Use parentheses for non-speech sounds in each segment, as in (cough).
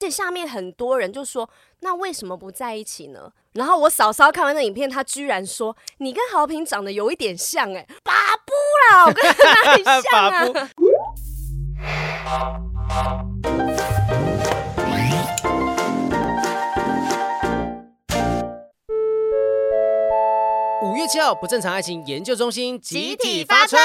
这下面很多人就说：“那为什么不在一起呢？”然后我嫂嫂看完那影片，她居然说：“你跟豪平长得有一点像，哎，巴布啦，我跟他哪里像啊？” (laughs) (laughs) 七号，不正常爱情研究中心集体发春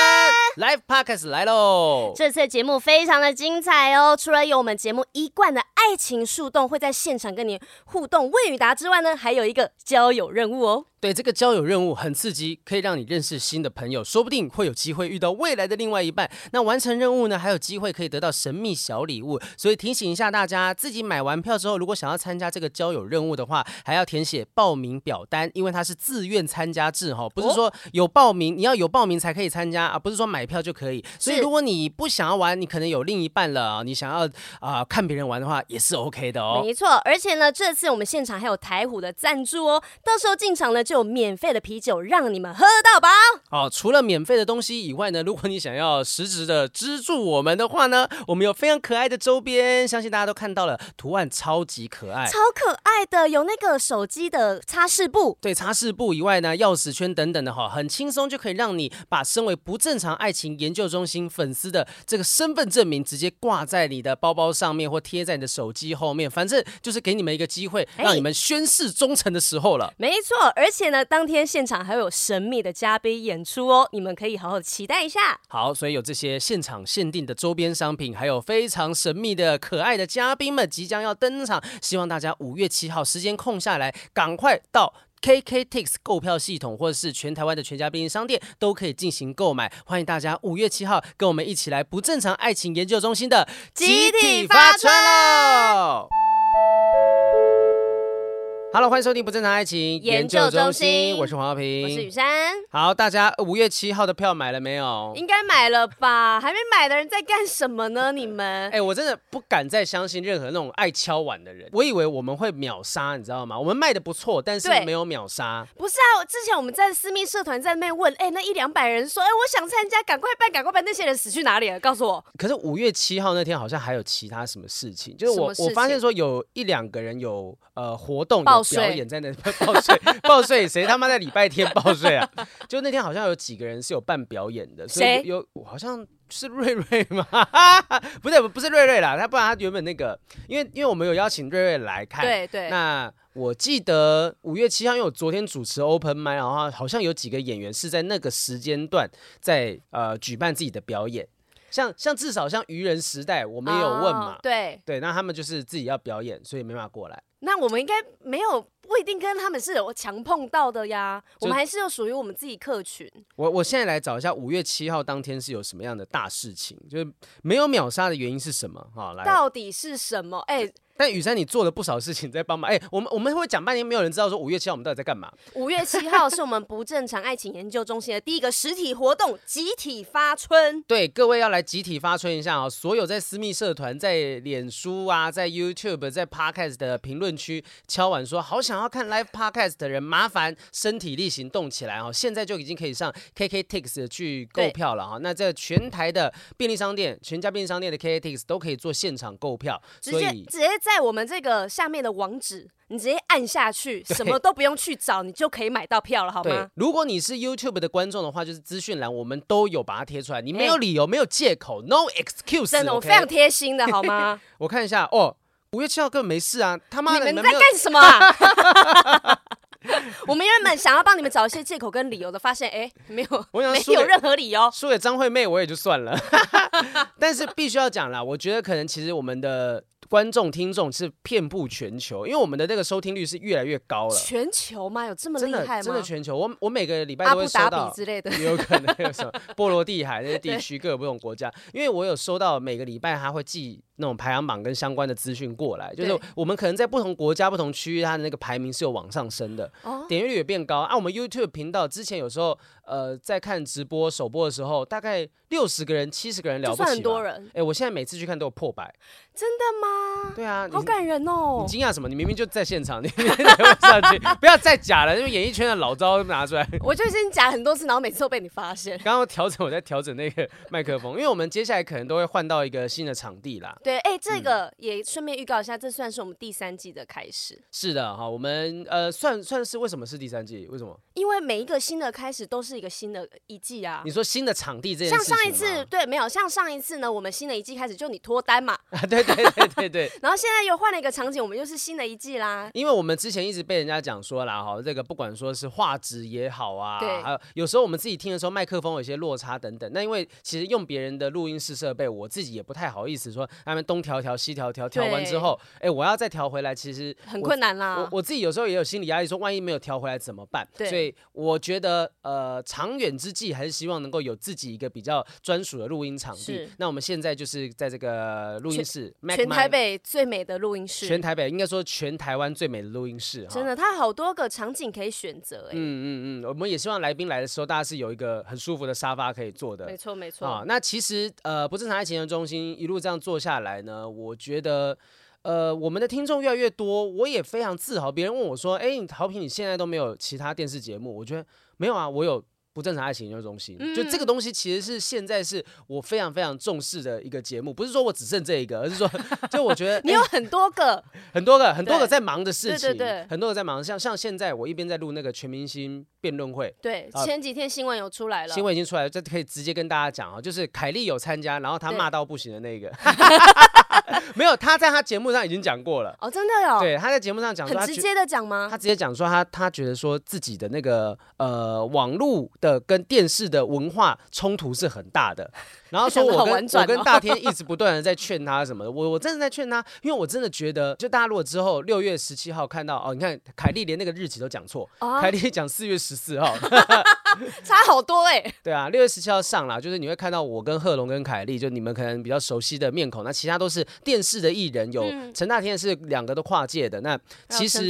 ，Live Podcast 来喽！这次的节目非常的精彩哦，除了有我们节目一贯的爱情树洞会在现场跟你互动问与答之外呢，还有一个交友任务哦。对，这个交友任务很刺激，可以让你认识新的朋友，说不定会有机会遇到未来的另外一半。那完成任务呢，还有机会可以得到神秘小礼物。所以提醒一下大家，自己买完票之后，如果想要参加这个交友任务的话，还要填写报名表单，因为它是自愿参加制哈，不是说有报名，你要有报名才可以参加啊，不是说买票就可以。所以如果你不想要玩，你可能有另一半了，你想要啊、呃、看别人玩的话，也是 OK 的哦。没错，而且呢，这次我们现场还有台虎的赞助哦，到时候进场呢就有免费的啤酒让你们喝到饱。哦，除了免费的东西以外呢，如果你想要实质的资助我们的话呢，我们有非常可爱的周边，相信大家都看到了，图案超级可爱，超可爱的，有那个手机的擦拭布，对，擦拭布以外呢，钥匙圈等等的哈，很轻松就可以让你把身为不正常爱情研究中心粉丝的这个身份证明直接挂在你的包包上面，或贴在你的手机后面，反正就是给你们一个机会，让你们宣誓忠诚的时候了。没错，而且呢，当天现场还有神秘的嘉宾演出哦，你们可以好好期待一下。好，所以有这些现场限定的周边商品，还有非常神秘的可爱的嘉宾们即将要登场，希望大家五月七号时间空下来，赶快到 KKTIX 购票系统或者是全台湾的全家便利商店都可以进行购买。欢迎大家五月七号跟我们一起来不正常爱情研究中心的集体发春喽！Hello，欢迎收听不正常爱情研究中心，我是黄浩平，我是雨珊。好，大家五月七号的票买了没有？应该买了吧？还没买的人在干什么呢？(laughs) 你们？哎、欸，我真的不敢再相信任何那种爱敲碗的人。我以为我们会秒杀，你知道吗？我们卖的不错，但是没有秒杀。不是啊，之前我们在私密社团在那问，哎、欸，那一两百人说，哎、欸，我想参加，赶快办，赶快办，那些人死去哪里了？告诉我。可是五月七号那天好像还有其他什么事情，就是我我发现说有一两个人有呃活动有表演在那。(laughs) 报税报税，谁他妈在礼拜天报税啊？(laughs) 就那天好像有几个人是有办表演的，所以有好像是瑞瑞吗？(laughs) 不对，不是瑞瑞啦，他不然他原本那个，因为因为我们有邀请瑞瑞来看，对对。那我记得五月七号，因为我昨天主持 Open Mic，然后好像有几个演员是在那个时间段在呃举办自己的表演，像像至少像愚人时代，我们也有问嘛，哦、对对，那他们就是自己要表演，所以没办法过来。那我们应该没有。不一定跟他们是有强碰到的呀，我们还是有属于我们自己客群。我我现在来找一下五月七号当天是有什么样的大事情，就是没有秒杀的原因是什么？哈，来，到底是什么？哎。但雨珊，你做了不少事情在帮忙。哎、欸，我们我们会讲半天，没有人知道说五月七号我们到底在干嘛。五月七号是我们不正常爱情研究中心的第一个实体活动，集体发春。对，各位要来集体发春一下啊、哦！所有在私密社团、在脸书啊、在 YouTube、在 Podcast 的评论区敲碗说好想要看 Live Podcast 的人，麻烦身体力行动起来哦！现在就已经可以上 KKTIX 去购票了哈。那在全台的便利商店、全家便利商店的 KKTIX 都可以做现场购票，所以直接。在我们这个下面的网址，你直接按下去，什么都不用去找，你就可以买到票了，好吗？如果你是 YouTube 的观众的话，就是资讯栏我们都有把它贴出来，你没有理由，没有借口，No excuse。真的，我非常贴心的，好吗？(laughs) 我看一下哦，五月七号根本没事啊，他妈的，你们在干什么啊？(laughs) 我们原本想要帮你们找一些借口跟理由的，发现哎，没有，我想没有任何理由。输给张惠妹我也就算了，(laughs) 但是必须要讲啦，我觉得可能其实我们的。观众听众是遍布全球，因为我们的那个收听率是越来越高了。全球吗？有这么厉害吗？真的全球。我我每个礼拜都会收到之类的，有可能有什么 (laughs) 波罗的海那些地区各有不同国家，因为我有收到每个礼拜他会寄那种排行榜跟相关的资讯过来，就是我们可能在不同国家、不同区域，它的那个排名是有往上升的，点击率也变高啊。我们 YouTube 频道之前有时候呃在看直播首播的时候，大概六十个人、七十个人了不起，很多人。哎，我现在每次去看都有破百。真的吗？对啊，好感人哦！你惊讶什么？你明明就在现场，你明明在上去，不要再假了，因为演艺圈的老招拿出来。(laughs) 我就已经假很多次，然后每次都被你发现。刚刚调整，我在调整那个麦克风，因为我们接下来可能都会换到一个新的场地啦。对，哎，这个也顺便预告一下，这算是我们第三季的开始。是的，哈，我们呃，算算是为什么是第三季？为什么？因为每一个新的开始都是一个新的一季啊。你说新的场地这件事，像上一次对，没有像上一次呢，我们新的一季开始就你脱单嘛。(laughs) 啊，对。对对对对，(laughs) 然后现在又换了一个场景，我们又是新的一季啦。因为我们之前一直被人家讲说啦，哈，这个不管说是画质也好啊，对，还有有时候我们自己听的时候麦克风有些落差等等。那因为其实用别人的录音室设备，我自己也不太好意思说，东调调西调调，调完之后，哎，我要再调回来，其实很困难啦。我我自己有时候也有心理压力，说万一没有调回来怎么办？对，所以我觉得呃，长远之计还是希望能够有自己一个比较专属的录音场地。那我们现在就是在这个录音室，全台北。最美的录音室，全台北应该说全台湾最美的录音室，真的，它好多个场景可以选择，哎，嗯嗯嗯，我们也希望来宾来的时候，大家是有一个很舒服的沙发可以坐的，没错没错。啊，那其实呃，不正常爱情的中心一路这样做下来呢，我觉得呃，我们的听众越来越多，我也非常自豪。别人问我说，哎，陶平，你现在都没有其他电视节目？我觉得没有啊，我有。不正常爱情研究中心，就这个东西其实是现在是我非常非常重视的一个节目，不是说我只剩这一个，而是说，就我觉得你有很多个，很多个，很多个在忙的事情，对对对，很多个在忙，像像现在我一边在录那个全明星辩论会，对，前几天新闻有出来了，新闻已经出来了，这可以直接跟大家讲啊，就是凯莉有参加，然后她骂到不行的那个。(laughs) (laughs) 没有，他在他节目上已经讲过了。哦，真的有。对，他在节目上讲，很直接的讲吗？他直接讲说他他觉得说自己的那个呃网络的跟电视的文化冲突是很大的。然后说我跟我跟大天一直不断的在劝他什么的，我我真的在劝他，因为我真的觉得，就大家如果之后六月十七号看到哦，你看凯莉连那个日期都讲错，凯莉讲四月十四号 (laughs) (laughs) 差好多哎。对啊，六月十七号上了，就是你会看到我跟贺龙跟凯莉，就你们可能比较熟悉的面孔，那其他都是电视的艺人，有陈大天是两个都跨界的，那其实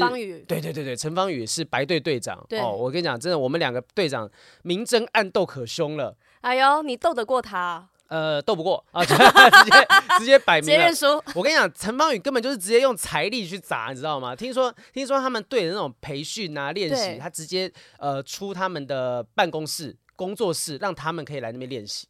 对对对对，陈芳宇是白队队长哦，我跟你讲，真的我们两个队长明争暗斗可凶了。哎呦，你斗得过他？呃，斗不过 (laughs) 啊，直接直接摆明了。直接认输。我跟你讲，陈芳宇根本就是直接用财力去砸，你知道吗？听说听说他们队的那种培训啊、练习，他直接呃出他们的办公室、工作室，让他们可以来那边练习。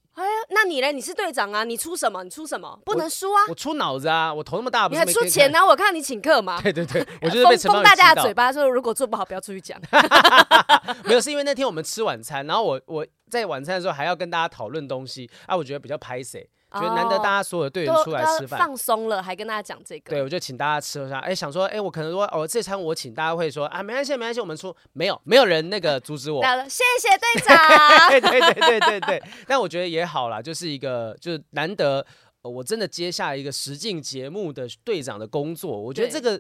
那你嘞？你是队长啊，你出什么？你出什么？不能输啊！我出脑子啊，我头那么大，你还出钱啊？我看你请客嘛。对 (laughs) 对对，(laughs) 我就是被陈芳宇封大家的嘴巴，说如果做不好，不要出去讲。(laughs) 没有，是因为那天我们吃晚餐，然后我我。在晚餐的时候还要跟大家讨论东西啊，我觉得比较拍谢，觉得难得大家所有的队员出来吃饭，放松了，还跟大家讲这个。对，我就请大家吃一下。哎，想说，哎，我可能说，哦，这餐我请，大家会说啊，没关系，没关系，我们出。没有，没有人那个 (laughs) 阻止我。谢谢队长。(laughs) 对对对对对对。但我觉得也好啦，就是一个，就是难得，我真的接下一个实境节目的队长的工作，我觉得这个。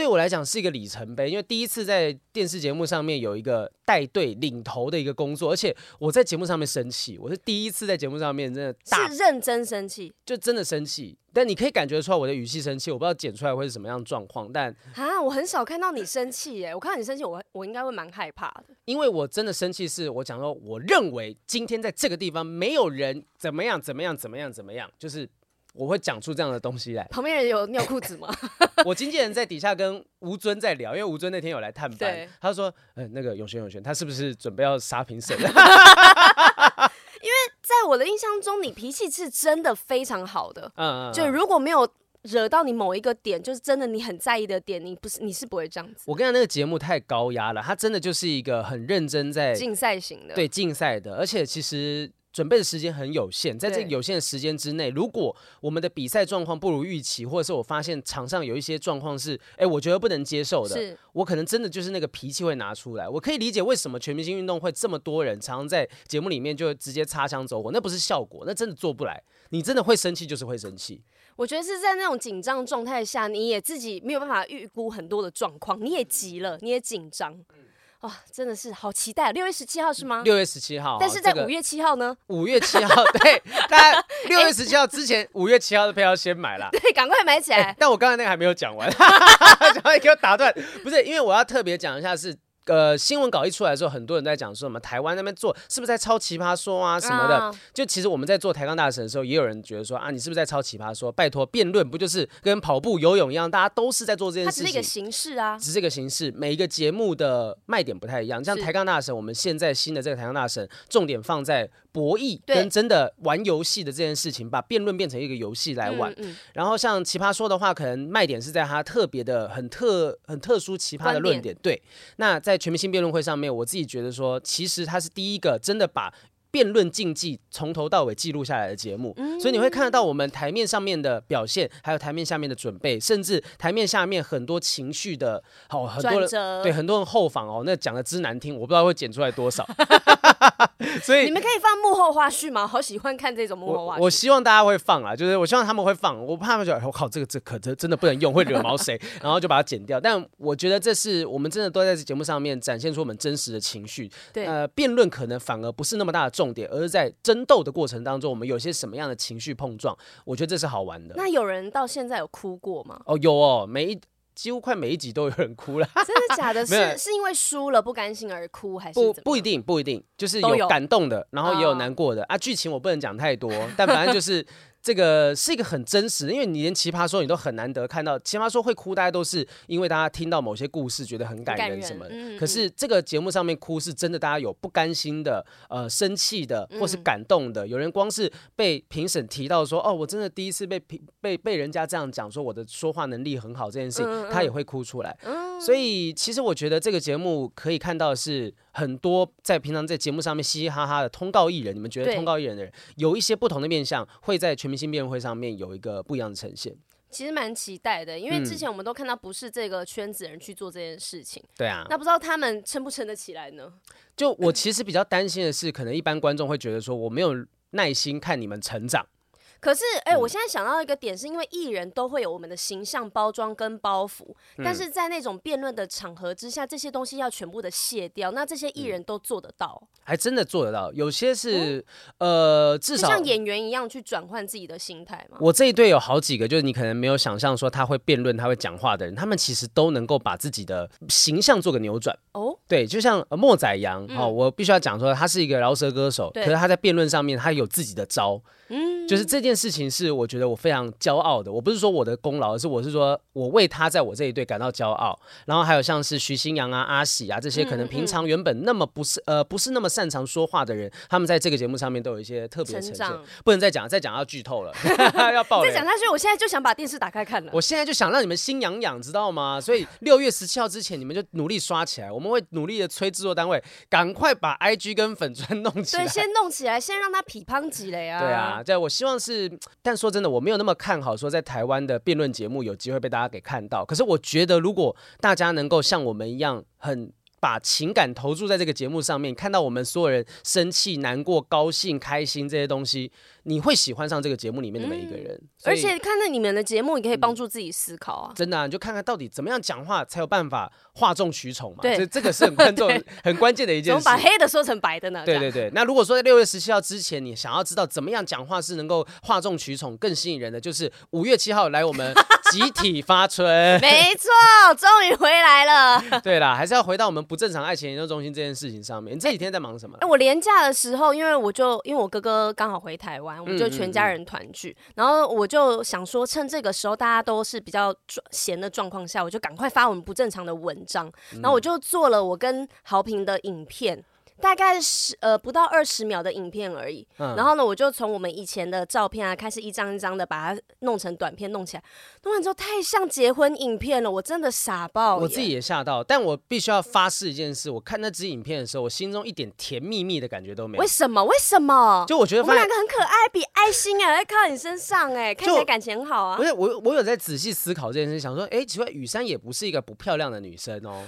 对我来讲是一个里程碑，因为第一次在电视节目上面有一个带队领头的一个工作，而且我在节目上面生气，我是第一次在节目上面真的大是认真生气，就真的生气。但你可以感觉出来我的语气生气，我不知道剪出来会是什么样状况。但啊，我很少看到你生气耶，我看到你生气，我我应该会蛮害怕的，因为我真的生气是我讲说，我认为今天在这个地方没有人怎么样怎么样怎么样怎么样，就是。我会讲出这样的东西来。旁边人有尿裤子吗？(laughs) 我经纪人在底下跟吴尊在聊，因为吴尊那天有来探班，对他说：“嗯、呃，那个永轩永轩，他是不是准备要杀评审？” (laughs) 因为在我的印象中，你脾气是真的非常好的。嗯嗯。就如果没有惹到你某一个点，就是真的你很在意的点，你不是你是不会这样子。我跟你讲，那个节目太高压了，他真的就是一个很认真在竞赛型的，对竞赛的，而且其实。准备的时间很有限，在这个有限的时间之内，如果我们的比赛状况不如预期，或者是我发现场上有一些状况是，哎，我觉得不能接受的，我可能真的就是那个脾气会拿出来。我可以理解为什么全明星运动会这么多人常常在节目里面就直接擦枪走火，那不是效果，那真的做不来。你真的会生气，就是会生气。我觉得是在那种紧张状态下，你也自己没有办法预估很多的状况，你也急了，你也紧张。哇、哦，真的是好期待！六月十七号是吗？六月十七号，但是在五月七号呢？(laughs) 五月七号，对，大家 (laughs) 六月十七号之前，五月七号的票要先买了。(laughs) 对，赶快买起来。欸、但我刚才那个还没有讲完，赶快给我打断。不是，因为我要特别讲一下是。呃，新闻稿一出来的时候，很多人在讲说什么台湾那边做是不是在抄奇葩说啊什么的。Uh. 就其实我们在做台钢大神的时候，也有人觉得说啊，你是不是在抄奇葩说？拜托，辩论不就是跟跑步、游泳一样，大家都是在做这件事情。它是一个形式啊，只是这个形式。每一个节目的卖点不太一样。像台钢大神，我们现在新的这个台钢大神，重点放在博弈跟真的玩游戏的这件事情，把辩论变成一个游戏来玩。嗯嗯、然后像奇葩说的话，可能卖点是在它特别的、很特、很特殊、奇葩的论。点对。那在全明星辩论会上面。我自己觉得说，其实他是第一个真的把辩论竞技从头到尾记录下来的节目，所以你会看得到我们台面上面的表现，还有台面下面的准备，甚至台面下面很多情绪的，好很多人对很多人后访哦，那讲的之难听，我不知道会剪出来多少。(laughs) 所以你们可以放幕后花絮吗？好喜欢看这种幕后花絮。我，我希望大家会放啊，就是我希望他们会放，我怕他们觉得我靠，这个这可真真的不能用，会惹毛谁，(laughs) 然后就把它剪掉。但我觉得这是我们真的都在这节目上面展现出我们真实的情绪。对，呃，辩论可能反而不是那么大的重点，而是在争斗的过程当中，我们有些什么样的情绪碰撞，我觉得这是好玩的。那有人到现在有哭过吗？哦，有哦，每一。几乎快每一集都有人哭了，真的假的？(laughs) 是是因为输了不甘心而哭，还是不不一定不一定，就是有感动的，然后也有难过的啊。剧情我不能讲太多，但反正就是。这个是一个很真实的，因为你连奇葩说你都很难得看到，奇葩说会哭，大家都是因为大家听到某些故事觉得很感人什么的。嗯嗯、可是这个节目上面哭是真的，大家有不甘心的、呃生气的，或是感动的。嗯、有人光是被评审提到说，哦，我真的第一次被评被被人家这样讲说我的说话能力很好这件事情，他也会哭出来。嗯、所以其实我觉得这个节目可以看到的是。很多在平常在节目上面嘻嘻哈哈的通告艺人，你们觉得通告艺人的人有一些不同的面相，会在全明星辩论会上面有一个不一样的呈现。其实蛮期待的，因为之前我们都看到不是这个圈子人去做这件事情。对啊，那不知道他们撑不撑得起来呢？就我其实比较担心的是，可能一般观众会觉得说，我没有耐心看你们成长。可是，哎、欸，我现在想到一个点，是因为艺人都会有我们的形象包装跟包袱，嗯、但是在那种辩论的场合之下，这些东西要全部的卸掉，那这些艺人都做得到？还真的做得到，有些是，嗯、呃，至少像演员一样去转换自己的心态嘛。我这一队有好几个，就是你可能没有想象说他会辩论、他会讲话的人，他们其实都能够把自己的形象做个扭转。哦，对，就像莫宰羊，嗯、哦，我必须要讲说他是一个饶舌歌手，可是他在辩论上面他有自己的招。嗯，就是这件事情是我觉得我非常骄傲的。我不是说我的功劳，而是我是说我为他在我这一队感到骄傲。然后还有像是徐新阳啊、阿喜啊这些，可能平常原本那么不是呃不是那么擅长说话的人，他们在这个节目上面都有一些特别的呈现。长不能再讲，再讲要剧透了，(laughs) 要爆雷。再讲下去，我现在就想把电视打开看了。我现在就想让你们心痒痒，知道吗？所以六月十七号之前，你们就努力刷起来。我们会努力的催制作单位，赶快把 IG 跟粉砖弄起来。对，先弄起来，先让他匹乓几雷啊。(laughs) 对啊，在我希望是。但说真的，我没有那么看好说在台湾的辩论节目有机会被大家给看到。可是我觉得，如果大家能够像我们一样，很把情感投注在这个节目上面，看到我们所有人生气、难过、高兴、开心这些东西。你会喜欢上这个节目里面的每一个人，嗯、而且看到你们的节目，你可以帮助自己思考啊！真的、啊，你就看看到底怎么样讲话才有办法哗众取宠嘛？对，这这个是很关 (laughs) 重、很关键的一件事。怎么把黑的说成白的呢？对对对。那如果说在六月十七号之前，你想要知道怎么样讲话是能够哗众取宠、更吸引人的，就是五月七号来我们集体发春。(laughs) 没错，终于回来了。(laughs) 对啦，还是要回到我们不正常爱情研究中心这件事情上面。你这几天在忙什么？哎，我连假的时候，因为我就因为我哥哥刚好回台湾，我们就全家人。团聚，然后我就想说，趁这个时候大家都是比较闲的状况下，我就赶快发我们不正常的文章。然后我就做了我跟豪平的影片，大概是呃不到二十秒的影片而已。嗯然后呢，我就从我们以前的照片啊，开始一张一张的把它弄成短片，弄起来，弄完之后太像结婚影片了，我真的傻爆。我自己也吓到，但我必须要发誓一件事：我看那支影片的时候，我心中一点甜蜜蜜的感觉都没有。为什么？为什么？就我觉得我们两个很可爱，比爱心哎，靠在你身上哎，看起来感情很好啊不。是我，我有在仔细思考这件事，想说，哎，奇怪，雨珊也不是一个不漂亮的女生哦。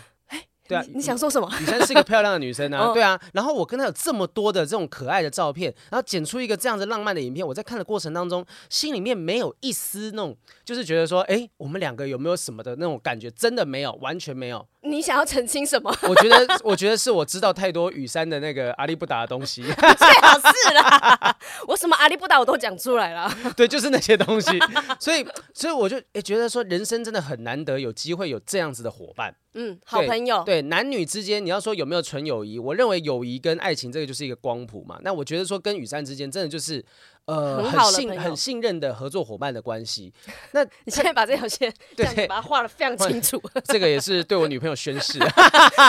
对啊，你你想说什么？雨珊是一个漂亮的女生啊，哦 (laughs) 对啊。然后我跟她有这么多的这种可爱的照片，然后剪出一个这样子浪漫的影片，我在看的过程当中，心里面没有一丝那种，就是觉得说，哎，我们两个有没有什么的那种感觉？真的没有，完全没有。你想要澄清什么？(laughs) 我觉得，我觉得是我知道太多雨山的那个阿里不达的东西。(laughs) 最好是啦，(laughs) 我什么阿里不达我都讲出来了。对，就是那些东西。所以，所以我就诶觉得说，人生真的很难得有机会有这样子的伙伴。嗯，好朋友。对，男女之间，你要说有没有纯友谊，我认为友谊跟爱情这个就是一个光谱嘛。那我觉得说跟雨山之间，真的就是呃很信很信任的合作伙伴的关系。(laughs) 那你现在把这条线 (laughs) 对把它画的非常清楚。(laughs) 这个也是对我女朋友宣誓。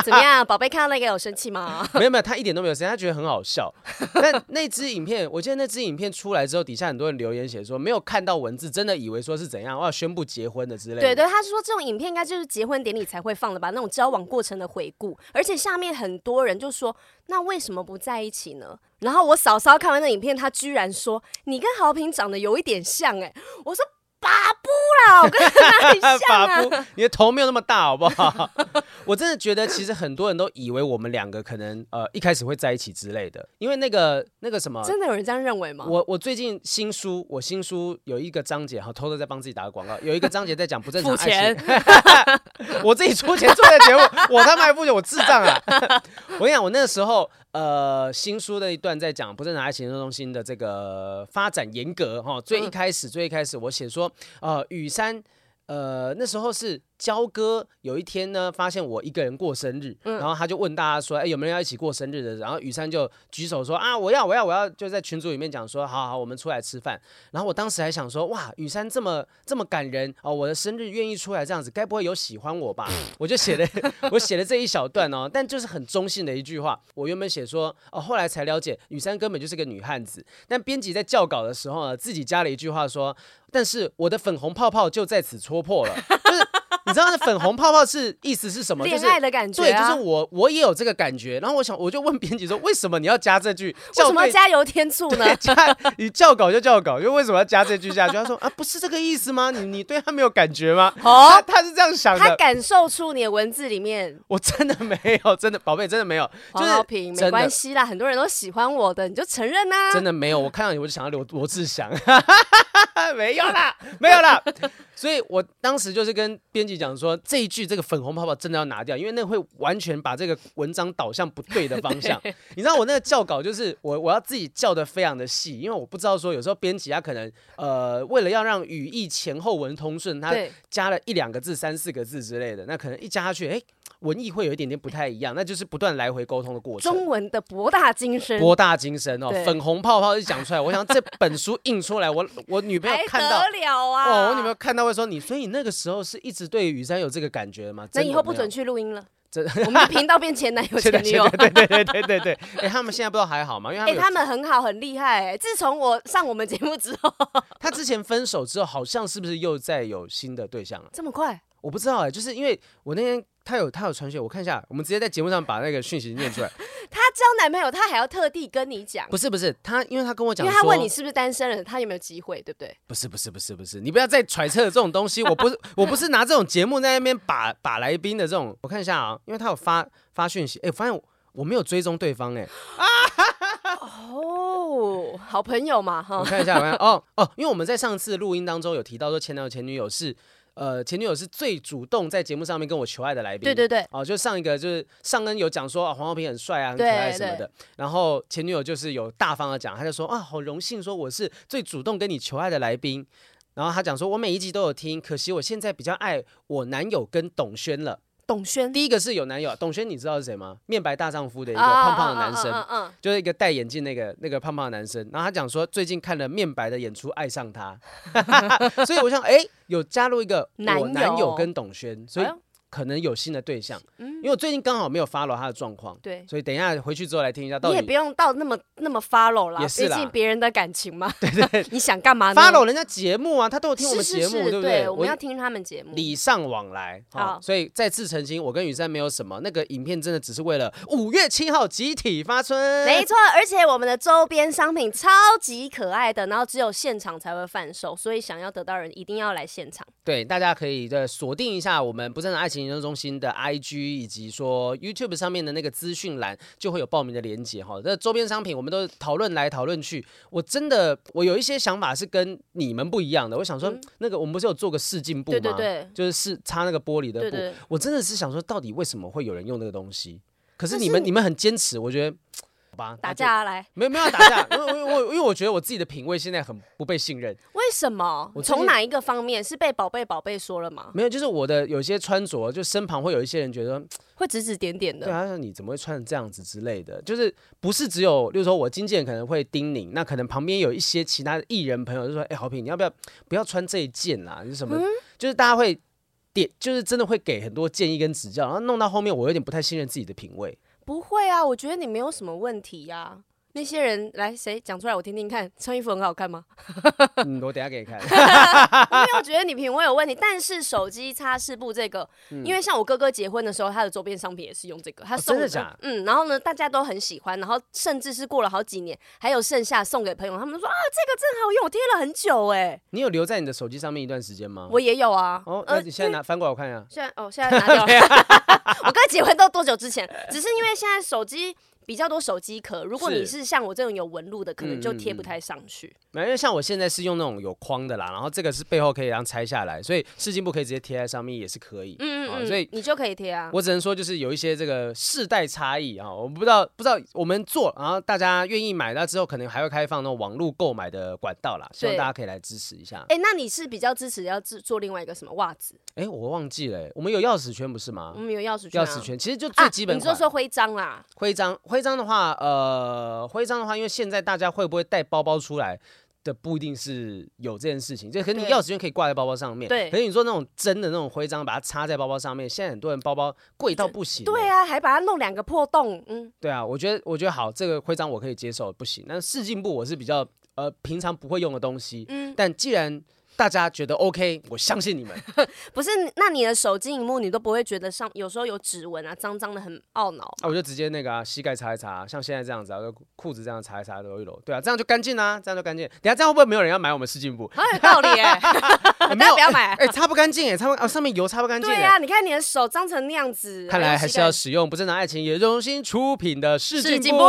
怎么样，宝贝看到那个有生气吗？没有没有，他一点都没有生气，他觉得很好笑。但那支影片，我记得那支影片出来之后，底下很多人留言写说，没有看到文字，真的以为说是怎样，我要宣布结婚的之类的。对对，他是说这种影片应该就是结婚典礼才会放的吧，那种交往过程的回顾。而且下面很多人就说，那为什么不在一起呢？然后我嫂嫂看完那影片，她居然说你跟豪平长得有一点像哎、我说。我跟他很像啊？(laughs) 你的头没有那么大，好不好？(laughs) 我真的觉得，其实很多人都以为我们两个可能呃一开始会在一起之类的，因为那个那个什么，真的有人这样认为吗？我我最近新书，我新书有一个章节，哈，偷偷在帮自己打个广告，有一个章节在讲不正常爱情。(laughs) 我自己出钱做的节目，我他妈还付钱，我智障啊！我跟你讲，我那个时候。呃，新书的一段在讲不正常爱情中心的这个发展严格哈，最一开始，最一开始我写说，呃，雨山，呃，那时候是。焦哥有一天呢，发现我一个人过生日，嗯、然后他就问大家说：“哎，有没有人要一起过生日的？”然后雨珊就举手说：“啊，我要，我要，我要！”就在群组里面讲说：“好好，我们出来吃饭。”然后我当时还想说：“哇，雨珊这么这么感人哦，我的生日愿意出来这样子，该不会有喜欢我吧？” (laughs) 我就写了，我写了这一小段哦，但就是很中性的一句话。我原本写说：“哦，后来才了解，雨珊根本就是个女汉子。”但编辑在校稿的时候呢，自己加了一句话说：“但是我的粉红泡泡就在此戳破了。”就是。你知道那粉红泡泡是意思是什么？恋爱的感觉、啊，对，就是我我也有这个感觉。然后我想，我就问编辑说，为什么你要加这句？为什么要加油添醋呢？加你校稿就校稿，因为为什么要加这句下去？他说啊，不是这个意思吗？你你对他没有感觉吗？哦他，他是这样想的。他感受出你的文字里面，我真的没有，真的宝贝真的没有。就是好评没关系啦，很多人都喜欢我的，你就承认呐、啊。真的没有，我看到你我就想到罗罗志祥，(laughs) 没有啦，没有啦。所以我当时就是跟编辑讲说，这一句这个粉红泡泡真的要拿掉，因为那会完全把这个文章导向不对的方向。你知道我那个校稿就是我我要自己校的非常的细，因为我不知道说有时候编辑他可能呃为了要让语义前后文通顺，他加了一两个字、三四个字之类的，那可能一加下去，哎。文艺会有一点点不太一样，那就是不断来回沟通的过程。中文的博大精深，博大精深哦，粉红泡泡就讲出来，我想这本书印出来，我我女朋友看到得了啊！哦，我女朋友看到会说你，所以你那个时候是一直对雨山有这个感觉吗？那以后不准去录音了。这 (laughs) 我们的频道变前男友前女友，对对对对对对。哎，他们现在不知道还好吗？因为哎，他们很好很厉害。哎，自从我上我们节目之后，他之前分手之后，好像是不是又再有新的对象了？这么快？我不知道哎，就是因为我那天。他有他有传讯，我看一下，我们直接在节目上把那个讯息念出来。(laughs) 他交男朋友，他还要特地跟你讲？不是不是，他因为他跟我讲，因为他问你是不是单身人，他有没有机会，对不对？不是不是不是不是，你不要再揣测这种东西。(laughs) 我不是我不是拿这种节目在那边把把来宾的这种，我看一下啊，因为他有发发讯息，哎，我发现我，我没有追踪对方，哎，啊，哦，好朋友嘛哈。我看一下，我看哦哦，因为我们在上次录音当中有提到说前男友前女友是。呃，前女友是最主动在节目上面跟我求爱的来宾。对对对。哦，就上一个就是上恩有讲说啊，黄浩平很帅啊，很可爱什么的。然后前女友就是有大方的讲，他就说啊，好荣幸说我是最主动跟你求爱的来宾。然后他讲说，我每一集都有听，可惜我现在比较爱我男友跟董轩了。董轩，第一个是有男友，董轩你知道是谁吗？面白大丈夫的一个胖胖的男生，嗯嗯，就是一个戴眼镜那个那个胖胖的男生。然后他讲说，最近看了面白的演出，爱上他，(laughs) 所以我想，哎，有加入一个我男友跟董轩，所以可能有新的对象。嗯，因为我最近刚好没有 follow 他的状况，对，所以等一下回去之后来听一下。到底你也不用到那么那么 follow 啦，也是啦，毕竟别人的感情嘛。对 (laughs) 对，(laughs) 你想干嘛呢？follow 人家节目啊，他都有听我们节目，是是是对不对？我们要听他们节目，礼尚往来。好，所以再次澄清，我跟雨珊没有什么，那个影片真的只是为了五月七号集体发春。没错，而且我们的周边商品超级可爱的，然后只有现场才会贩售，所以想要得到人一定要来现场。对，大家可以的锁定一下我们不正常爱情研究中心的 IG，以及说 YouTube 上面的那个资讯栏，就会有报名的链接哈。那周边商品我们都讨论来讨论去，我真的我有一些想法是跟你们不一样的。我想说，嗯、那个我们不是有做个试镜布吗？对对对，就是试擦那个玻璃的布。对对对，我真的是想说，到底为什么会有人用那个东西？可是你们是你们很坚持，我觉得。好吧，打架来，没有没有要打架，因为我因为我觉得我自己的品味现在很不被信任。(laughs) 为什么？从哪一个方面是被宝贝宝贝说了吗？没有，就是我的有些穿着，就身旁会有一些人觉得 (tsk) 会指指点点的。对，他说你怎么会穿成这样子之类的，就是不是只有，就是说我经纪人可能会叮咛，那可能旁边有一些其他的艺人朋友就说，哎，豪平你要不要不要穿这一件啊？就是什么，嗯、就是大家会点，就是真的会给很多建议跟指教，然后弄到后面我有点不太信任自己的品味。不会啊，我觉得你没有什么问题呀、啊。那些人来，谁讲出来我听听看，穿衣服很好看吗？(laughs) 嗯，我等下给你看。因为我觉得你品味有问题，但是手机擦拭布这个，嗯、因为像我哥哥结婚的时候，他的周边商品也是用这个，他送的。哦、真的假？嗯，然后呢，大家都很喜欢，然后甚至是过了好几年，还有剩下送给朋友，他们说啊，这个真好用，我贴了很久哎。你有留在你的手机上面一段时间吗？我也有啊。哦，那你现在拿、呃、翻过来我看一下。现在哦，现在拿掉了。(laughs) 我哥结婚都多久之前？只是因为现在手机。比较多手机壳，如果你是像我这种有纹路的，可能就贴不太上去。没、嗯，因为像我现在是用那种有框的啦，然后这个是背后可以让拆下来，所以试镜布可以直接贴在上面也是可以。嗯嗯，嗯、啊，所以你就可以贴啊。我只能说就是有一些这个世代差异啊，我不知道不知道我们做，然后大家愿意买，那之后可能还会开放那种网络购买的管道啦，希望大家可以来支持一下。哎、欸，那你是比较支持要制做另外一个什么袜子？哎、欸，我忘记了、欸，我们有钥匙圈不是吗？我们有钥匙圈、啊，钥匙圈其实就最基本、啊。你说说徽章啦，徽章徽章的话，呃。呃，徽章的话，因为现在大家会不会带包包出来的不一定是有这件事情，就可能你钥匙圈可以挂在包包上面。对，可是你说那种真的那种徽章，把它插在包包上面，现在很多人包包贵到不行。对啊，还把它弄两个破洞。嗯，对啊，我觉得我觉得好，这个徽章我可以接受，不行。但是试镜布我是比较呃平常不会用的东西。嗯，但既然大家觉得 OK，我相信你们。(laughs) 不是，那你的手机荧幕你都不会觉得上有时候有指纹啊，脏脏的很懊恼。啊，我就直接那个啊，膝盖擦一擦，像现在这样子啊，就裤子这样擦一擦揉一揉，对啊，这样就干净啊，这样就干净。等下这样会不会没有人要买我们试镜布？很 (laughs) 有道理哎、(laughs) 欸，没有不要买。哎、欸，擦不干净哎，擦不啊，上面油擦不干净。对呀、啊，你看你的手脏成那样子。看来还是要使用不正常爱情研究中心出品的试镜布。布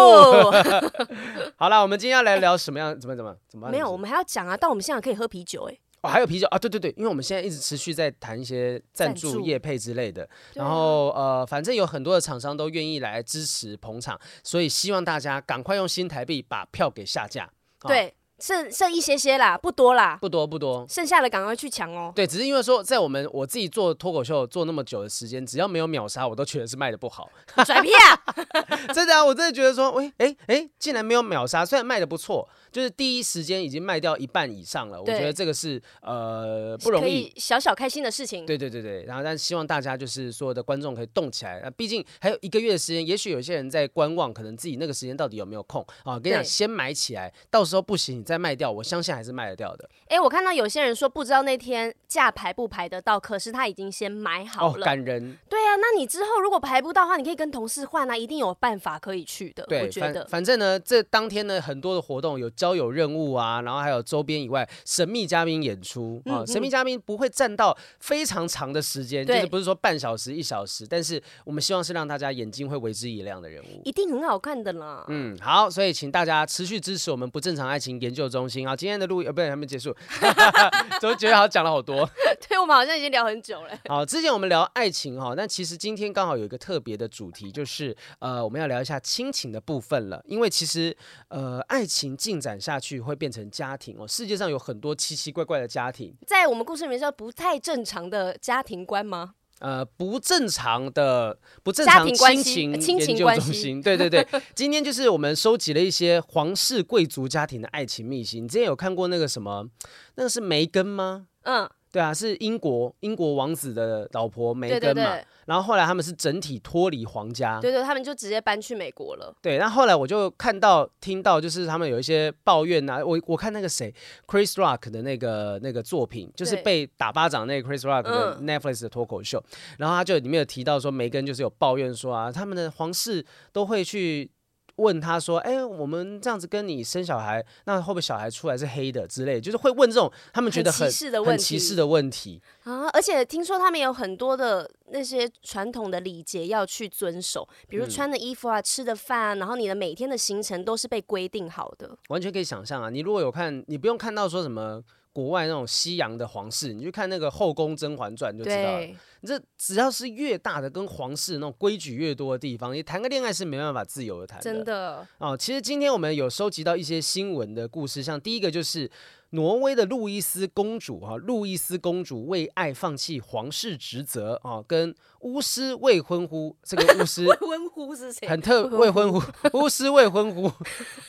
好了，我们今天要来聊什么样？怎么怎么怎么？没有，我们还要讲啊，但我们现在可以喝啤酒哎、欸。哦，还有啤酒啊，对对对，因为我们现在一直持续在谈一些赞助、业配之类的，然后呃，反正有很多的厂商都愿意来支持捧场，所以希望大家赶快用新台币把票给下架。对。剩剩一些些啦，不多啦，不多不多，剩下的赶快去抢哦。对，只是因为说，在我们我自己做脱口秀做那么久的时间，只要没有秒杀，我都觉得是卖的不好。拽屁啊！(laughs) 真的啊，我真的觉得说，喂，哎哎，竟然没有秒杀，虽然卖的不错，就是第一时间已经卖掉一半以上了。我觉得这个是呃不容易，小小开心的事情。对对对对，然后但希望大家就是所有的观众可以动起来啊，毕竟还有一个月的时间，也许有些人在观望，可能自己那个时间到底有没有空啊？跟你讲，先买起来，到时候不行你再卖掉，我相信。还是卖得掉的。哎、欸，我看到有些人说不知道那天价排不排得到，可是他已经先买好了。哦，感人。对啊，那你之后如果排不到的话，你可以跟同事换啊，一定有办法可以去的。对，我觉得反反正呢，这当天呢很多的活动有交友任务啊，然后还有周边以外神秘嘉宾演出啊，嗯嗯，神秘嘉宾不会占到非常长的时间，就是不是说半小时一小时，但是我们希望是让大家眼睛会为之一亮的人物，一定很好看的啦。嗯，好，所以请大家持续支持我们不正常爱情研究中心啊，今天的录呃不对还没结束，(laughs) (laughs) 怎么觉得好像讲了好多？(laughs) 对，我们好像已经聊很久了。好，之前我们聊爱情哈，但其实今天刚好有一个特别的主题，就是呃，我们要聊一下亲情的部分了。因为其实呃，爱情进展下去会变成家庭哦。世界上有很多奇奇怪怪的家庭，在我们故事里面叫不太正常的家庭观吗？呃，不正常的不正常亲情亲情中心，对对对，今天就是我们收集了一些皇室贵族家庭的爱情秘辛。你之前有看过那个什么？那个是梅根吗？嗯。对啊，是英国英国王子的老婆梅根嘛。对对对。然后后来他们是整体脱离皇家，对对，他们就直接搬去美国了。对，那后来我就看到听到，就是他们有一些抱怨啊。我我看那个谁，Chris Rock 的那个那个作品，就是被打巴掌那个 Chris Rock 的 Netflix 的脱口秀，嗯、然后他就里面有提到说，梅根就是有抱怨说啊，他们的皇室都会去。问他说：“哎、欸，我们这样子跟你生小孩，那会不会小孩出来是黑的之类？就是会问这种他们觉得很，很歧视的问题，歧视的问题啊！而且听说他们有很多的那些传统的礼节要去遵守，比如穿的衣服啊、嗯、吃的饭啊，然后你的每天的行程都是被规定好的。完全可以想象啊！你如果有看，你不用看到说什么。”国外那种西洋的皇室，你去看那个《后宫甄嬛传》就知道了。你这只要是越大的跟皇室那种规矩越多的地方，你谈个恋爱是没办法自由的谈的。真的哦，其实今天我们有收集到一些新闻的故事，像第一个就是。挪威的路易斯公主哈，路易斯公主为爱放弃皇室职责啊，跟巫师未婚夫，这个巫师 (laughs) 未婚夫是谁？很特未婚夫，巫师未婚夫，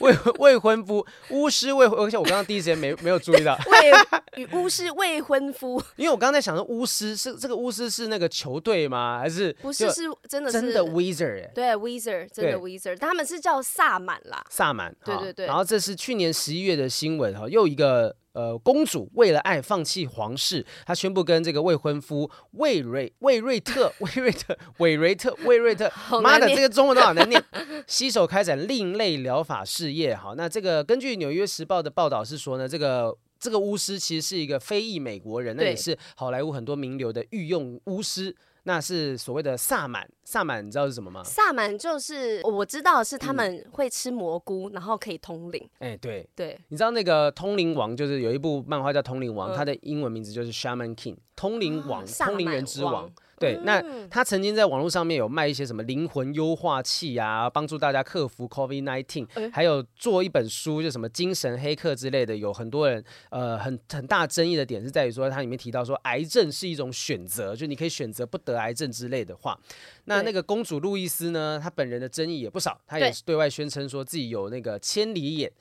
未未婚夫，巫师未婚，而且我刚刚第一时间没没有注意到，(laughs) 与巫师未婚夫，因为我刚才想说巫师是这个巫师是那个球队吗？还是不是是真的是真的 Wizard？对 Wizard 真的 Wizard，他们是叫萨满啦，萨满，对对对。然后这是去年十一月的新闻哈，又一个。呃，公主为了爱放弃皇室，她宣布跟这个未婚夫魏瑞魏瑞特魏瑞特韦瑞特魏瑞特，(laughs) 妈的，这个中文都好难念，(laughs) 携手开展另类疗法事业。好，那这个根据《纽约时报》的报道是说呢，这个这个巫师其实是一个非裔美国人，那也是好莱坞很多名流的御用巫师。那是所谓的萨满，萨满你知道是什么吗？萨满就是我知道是他们会吃蘑菇，嗯、然后可以通灵。哎、欸，对对，你知道那个通灵王，就是有一部漫画叫《通灵王》，它、嗯、的英文名字就是 Shaman King，通灵王，啊、通灵人之王。对，那他曾经在网络上面有卖一些什么灵魂优化器啊，帮助大家克服 COVID-19，还有做一本书，就什么精神黑客之类的。有很多人呃很很大争议的点是在于说，它里面提到说癌症是一种选择，就你可以选择不得癌症之类的话。那那个公主路易斯呢，她本人的争议也不少，她也是对外宣称说自己有那个千里眼，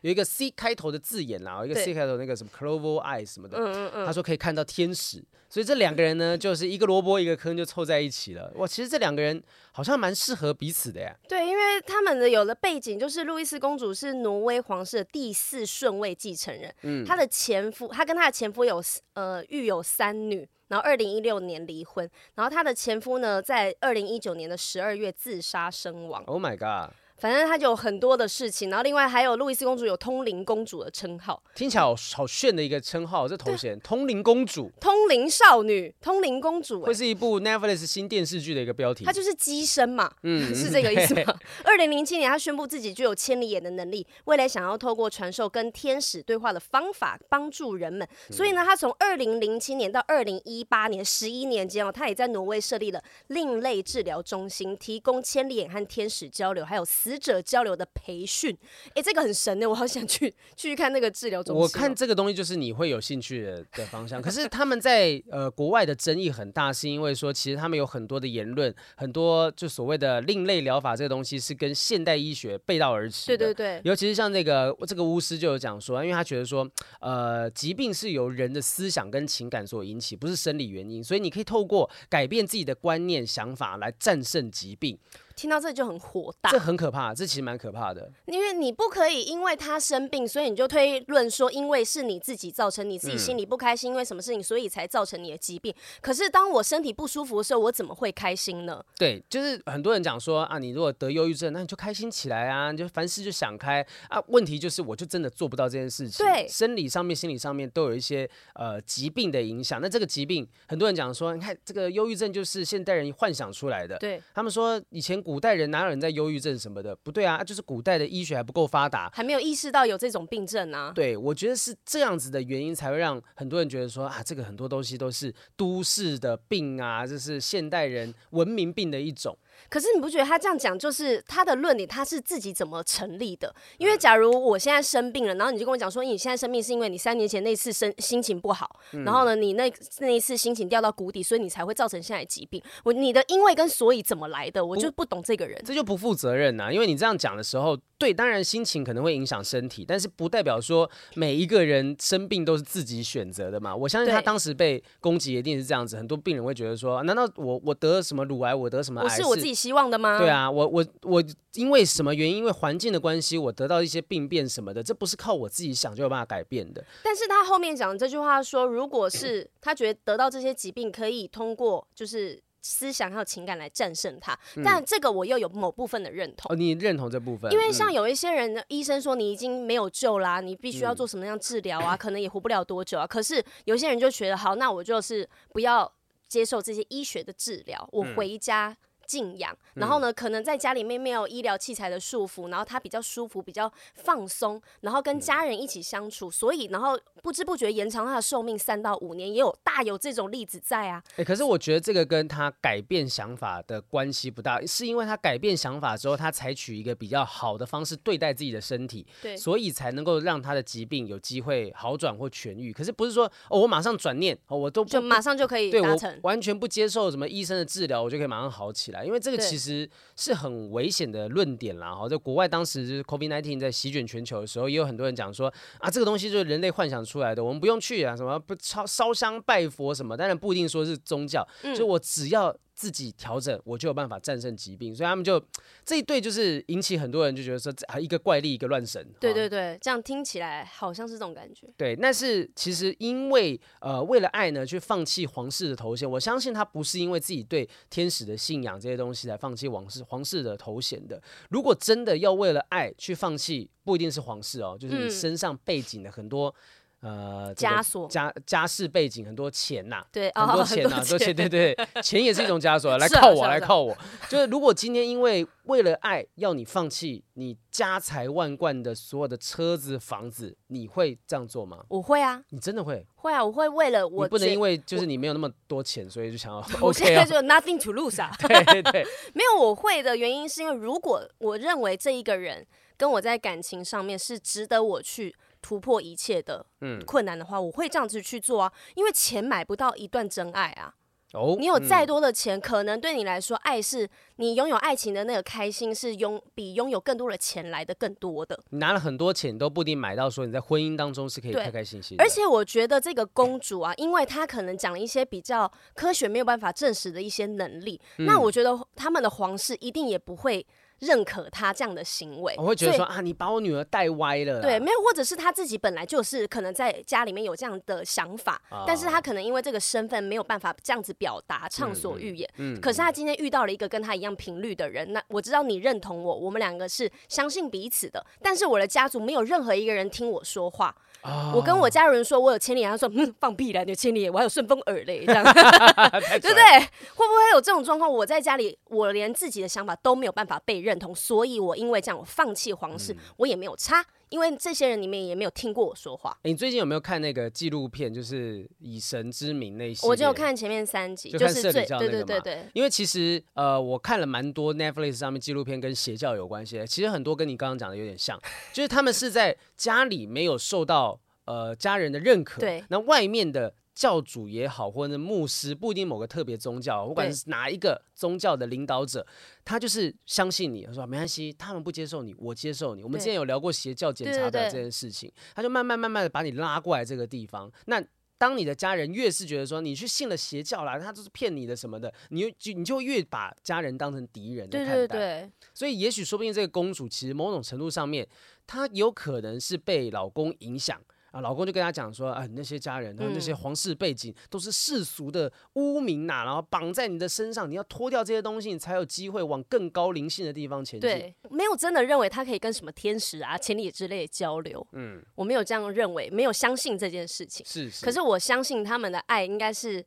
有一个 C 开头的字眼啦，有一个 C 开头那个什么 Clover Eye 什么的，她说可以看到天使。所以这两个人呢，就是一个萝卜一个坑就凑在一起了。哇，其实这两个人好像蛮适合彼此的呀。对，因为他们的有的背景就是路易斯公主是挪威皇室的第四顺位继承人，嗯，她的前夫，她跟她的前夫有呃育有三女，然后二零一六年离婚，然后她的前夫呢在二零一九年的十二月自杀身亡。Oh my god！反正他就有很多的事情，然后另外还有路易斯公主有通灵公主的称号，听起来好好炫的一个称号，这头衔通灵公主、通灵少女、通灵公主，会是一部 Netflix 新电视剧的一个标题。她就是机身嘛，嗯，(laughs) 是这个意思吗？(laughs) 二零零七年，她宣布自己具有千里眼的能力，未来想要透过传授跟天使对话的方法帮助人们。所以呢，她从二零零七年到二零一八年十一年间哦，她也在挪威设立了另类治疗中心，提供千里眼和天使交流，还有。死者交流的培训，哎、这个很神呢，我好想去去看那个治疗中心。我看这个东西就是你会有兴趣的的方向。可是他们在呃国外的争议很大，是因为说其实他们有很多的言论，很多就所谓的另类疗法这个东西是跟现代医学背道而驰。对对对，尤其是像那个这个巫师就有讲说，因为他觉得说，呃，疾病是由人的思想跟情感所引起，不是生理原因，所以你可以透过改变自己的观念想法来战胜疾病。听到这就很火大，这很可怕，这其实蛮可怕的。因为你不可以因为他生病，所以你就推论说，因为是你自己造成你自己心里不开心，嗯、因为什么事情，所以才造成你的疾病。可是当我身体不舒服的时候，我怎么会开心呢？对，就是很多人讲说啊，你如果得忧郁症，那你就开心起来啊，你就凡事就想开啊。问题就是，我就真的做不到这件事情。对，生理上面、心理上面都有一些呃疾病的影响。那这个疾病，很多人讲说，你看这个忧郁症就是现代人幻想出来的。对，他们说以前古代人哪有人在忧郁症什么的不对啊，就是古代的医学还不够发达，还没有意识到有这种病症啊。对，我觉得是这样子的原因才会让很多人觉得说啊，这个很多东西都是都市的病啊，这是现代人文明病的一种。可是你不觉得他这样讲，就是他的论点，他是自己怎么成立的？因为假如我现在生病了，然后你就跟我讲说，你现在生病是因为你三年前那次生心情不好，嗯、然后呢，你那那一次心情掉到谷底，所以你才会造成现在疾病。我你的因为跟所以怎么来的？我就不懂这个人，这就不负责任呐、啊。因为你这样讲的时候，对，当然心情可能会影响身体，但是不代表说每一个人生病都是自己选择的嘛。我相信他当时被攻击一定是这样子，很多病人会觉得说，难道我我得了什么乳癌，我得什么癌？我是我自己希望的吗？对啊，我我我因为什么原因？因为环境的关系，我得到一些病变什么的，这不是靠我自己想就有办法改变的。但是他后面讲的这句话说，如果是他觉得得到这些疾病可以通过就是。思想还有情感来战胜它，但这个我又有某部分的认同。哦，你认同这部分？因为像有一些人，医生说你已经没有救啦，你必须要做什么样治疗啊，可能也活不了多久啊。可是有些人就觉得，好，那我就是不要接受这些医学的治疗，我回家。静养，然后呢，可能在家里面没有医疗器材的束缚，然后他比较舒服，比较放松，然后跟家人一起相处，所以然后不知不觉延长他的寿命三到五年，也有大有这种例子在啊。哎、欸，可是我觉得这个跟他改变想法的关系不大，是因为他改变想法之后，他采取一个比较好的方式对待自己的身体，对，所以才能够让他的疾病有机会好转或痊愈。可是不是说哦，我马上转念哦，我都就马上就可以达成，完全不接受什么医生的治疗，我就可以马上好起来。因为这个其实是很危险的论点啦，哈，在国外当时就是 COVID-19 在席卷全球的时候，也有很多人讲说啊，这个东西就是人类幻想出来的，我们不用去啊，什么不烧烧香拜佛什么，当然不一定说是宗教，就我只要。自己调整，我就有办法战胜疾病，所以他们就 (tsk) 这一对就是引起很多人就觉得说啊，一个怪力，一个乱神。对对对，这样听起来好像是这种感觉。对，但是其实因为呃为了爱呢，去放弃皇室的头衔，我相信他不是因为自己对天使的信仰这些东西来放弃皇室皇室的头衔的。如果真的要为了爱去放弃，不一定是皇室哦，就是你身上背景的很多。呃，枷锁、家家世背景很多钱呐、啊，对，很多钱呐、啊，多钱，对对对，(laughs) 钱也是一种枷锁，来靠我，来靠我。(laughs) 就是如果今天因为为了爱要你放弃你家财万贯的所有的车子房子，你会这样做吗？我会啊，你真的会？会啊，我会为了我，你不能因为就是你没有那么多钱，所以就想要。(laughs) 我现在就 nothing to lose 啊，对对对，没有我会的原因是因为如果我认为这一个人跟我在感情上面是值得我去。突破一切的困难的话，嗯、我会这样子去做啊，因为钱买不到一段真爱啊。哦，你有再多的钱，嗯、可能对你来说，爱是你拥有爱情的那个开心，是拥比拥有更多的钱来的更多的。你拿了很多钱都不一定买到，说你在婚姻当中是可以开开心心的。而且我觉得这个公主啊，因为她可能讲了一些比较科学没有办法证实的一些能力，嗯、那我觉得他们的皇室一定也不会。认可他这样的行为，我会觉得说啊，你把我女儿带歪了。对，没有，或者是他自己本来就是可能在家里面有这样的想法，哦、但是他可能因为这个身份没有办法这样子表达，畅所欲言。嗯，嗯，可是他今天遇到了一个跟他一样频率的人，那我知道你认同我，我们两个是相信彼此的。但是我的家族没有任何一个人听我说话。哦、我跟我家人说我有千里眼，他说嗯，放屁啦，你有千里眼，我还有顺风耳嘞，这样，(laughs) 子 (laughs) 对不对？会不会有这种状况？我在家里，我连自己的想法都没有办法被认同，所以我因为这样，我放弃皇室，嗯、我也没有差，因为这些人里面也没有听过我说话。欸、你最近有没有看那个纪录片？就是以神之名那些？我就看前面三集，就，就是最对对对对。因为其实呃，我看了蛮多 Netflix 上面纪录片跟邪教有关系的，其实很多跟你刚刚讲的有点像，(laughs) 就是他们是在家里没有受到。呃，家人的认可，对，那外面的教主也好，或者牧师，不一定某个特别宗教，不管是哪一个宗教的领导者，他就是相信你，他说没关系，他们不接受你，我接受你。我们之前有聊过邪教检查的这件事情，他就慢慢慢慢的把你拉过来这个地方。那当你的家人越是觉得说你去信了邪教啦，他就是骗你的什么的，你就你就越把家人当成敌人的看待。对对对，所以也许说不定这个公主其实某种程度上面，她有可能是被老公影响。啊，老公就跟他讲说，啊，那些家人，那些皇室背景都是世俗的污名呐，然后绑在你的身上，你要脱掉这些东西，你才有机会往更高灵性的地方前进。对，没有真的认为他可以跟什么天使啊、千里之类的交流。嗯，我没有这样认为，没有相信这件事情。是，是，可是我相信他们的爱应该是。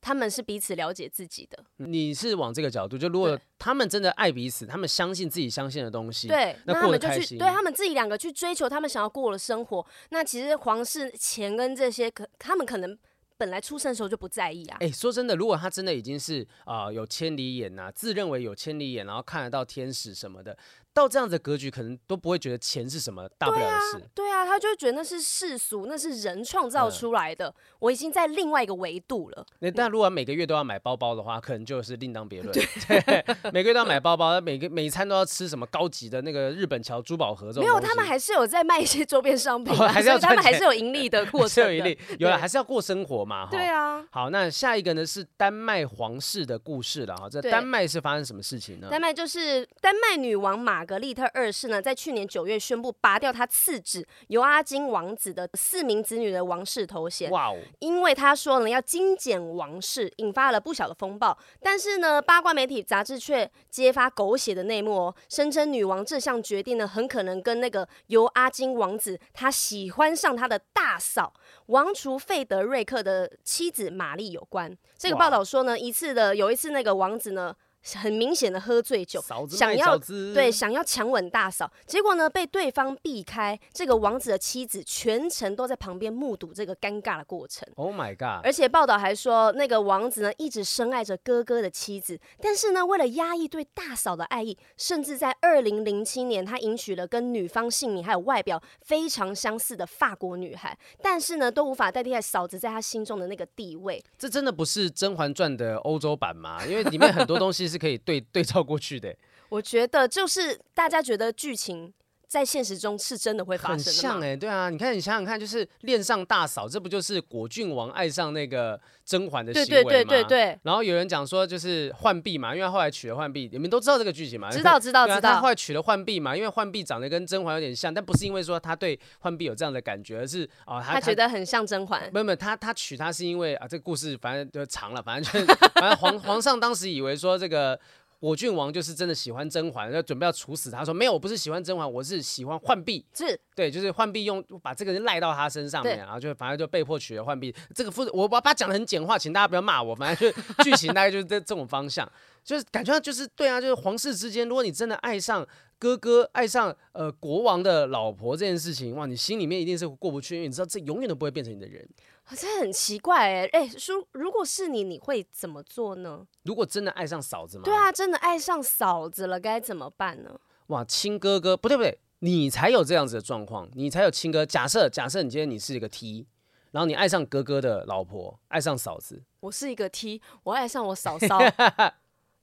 他们是彼此了解自己的。你是往这个角度，就如果他们真的爱彼此，他们相信自己相信的东西，对，那，那他们就去，对他们自己两个去追求他们想要过的生活。那其实皇室钱跟这些可，他们可能本来出生的时候就不在意啊。哎、欸，说真的，如果他真的已经是啊、呃、有千里眼呐、啊，自认为有千里眼，然后看得到天使什么的。到这样子的格局，可能都不会觉得钱是什么大不了的事。对啊，对啊，他就觉得那是世俗，那是人创造出来的。嗯、我已经在另外一个维度了。那但如果每个月都要买包包的话，可能就是另当别论。(laughs) 对，每个月都要买包包，每个每一餐都要吃什么高级的那个日本桥珠宝盒这种。没有，他们还是有在卖一些周边商品、啊哦，还是要他们还是有盈利的过程的。有盈利，有了还是要过生活嘛。对啊。好，那下一个呢是丹麦皇室的故事了哈。这丹麦是发生什么事情呢？丹麦就是丹麦女王玛格丽特二世呢。在去年九月宣布拔掉他次子尤阿金王子的四名子女的王室头衔。哇哦！因为他说呢要精简王室，引发了不小的风暴。但是呢，八卦媒体杂志却揭发狗血的内幕哦，声称女王这项决定呢，很可能跟那个尤阿金王子他喜欢上他的大嫂王储费德瑞克的妻子玛丽有关。这个报道说呢，一次的有一次那个王子呢。很明显的喝醉酒，想要对想要强吻大嫂，结果呢被对方避开。这个王子的妻子全程都在旁边目睹这个尴尬的过程。Oh my god！而且报道还说，那个王子呢一直深爱着哥哥的妻子，但是呢为了压抑对大嫂的爱意，甚至在二零零七年他迎娶了跟女方姓名还有外表非常相似的法国女孩，但是呢都无法代替嫂子在他心中的那个地位。这真的不是《甄嬛传》的欧洲版吗？因为里面很多东西是。可以对对照过去的，我觉得就是大家觉得剧情在现实中是真的会发生的，很像哎、欸，对啊，你看你想想看，就是恋上大嫂，这不就是果郡王爱上那个甄嬛的行为吗？对对对对对。然后有人讲说就是浣碧嘛，因为后来娶了浣碧，你们都知道这个剧情嘛？知道知道知道。他后来娶了浣碧嘛，因为浣碧长得跟甄嬛有点像，但不是因为说他对浣碧有这样的感觉，而是啊、哦、他，他觉得很像甄嬛。没有没有，他他娶她是因为啊这个故事反正就长了，反正就是 (laughs) 反正皇皇上当时以为说这个。果郡王就是真的喜欢甄嬛，要准备要处死他，说没有，我不是喜欢甄嬛，我是喜欢浣碧。是，对，就是浣碧用把这个人赖到他身上面，然后就反正就被迫娶了浣碧。这个夫，我把它讲的很简化，请大家不要骂我，反正就剧情大概就是这这种方向，就是感觉就是对啊，就是皇室之间，如果你真的爱上哥哥，爱上呃国王的老婆这件事情，哇，你心里面一定是过不去，因为你知道这永远都不会变成你的人。这很奇怪哎哎，叔，如果是你，你会怎么做呢？如果真的爱上嫂子吗？对啊，真的爱上嫂子了，该怎么办呢？哇，亲哥哥，不对不对，你才有这样子的状况，你才有亲哥。假设假设你今天你是一个 T，然后你爱上哥哥的老婆，爱上嫂子。我是一个 T，我爱上我嫂 (laughs) 嫂，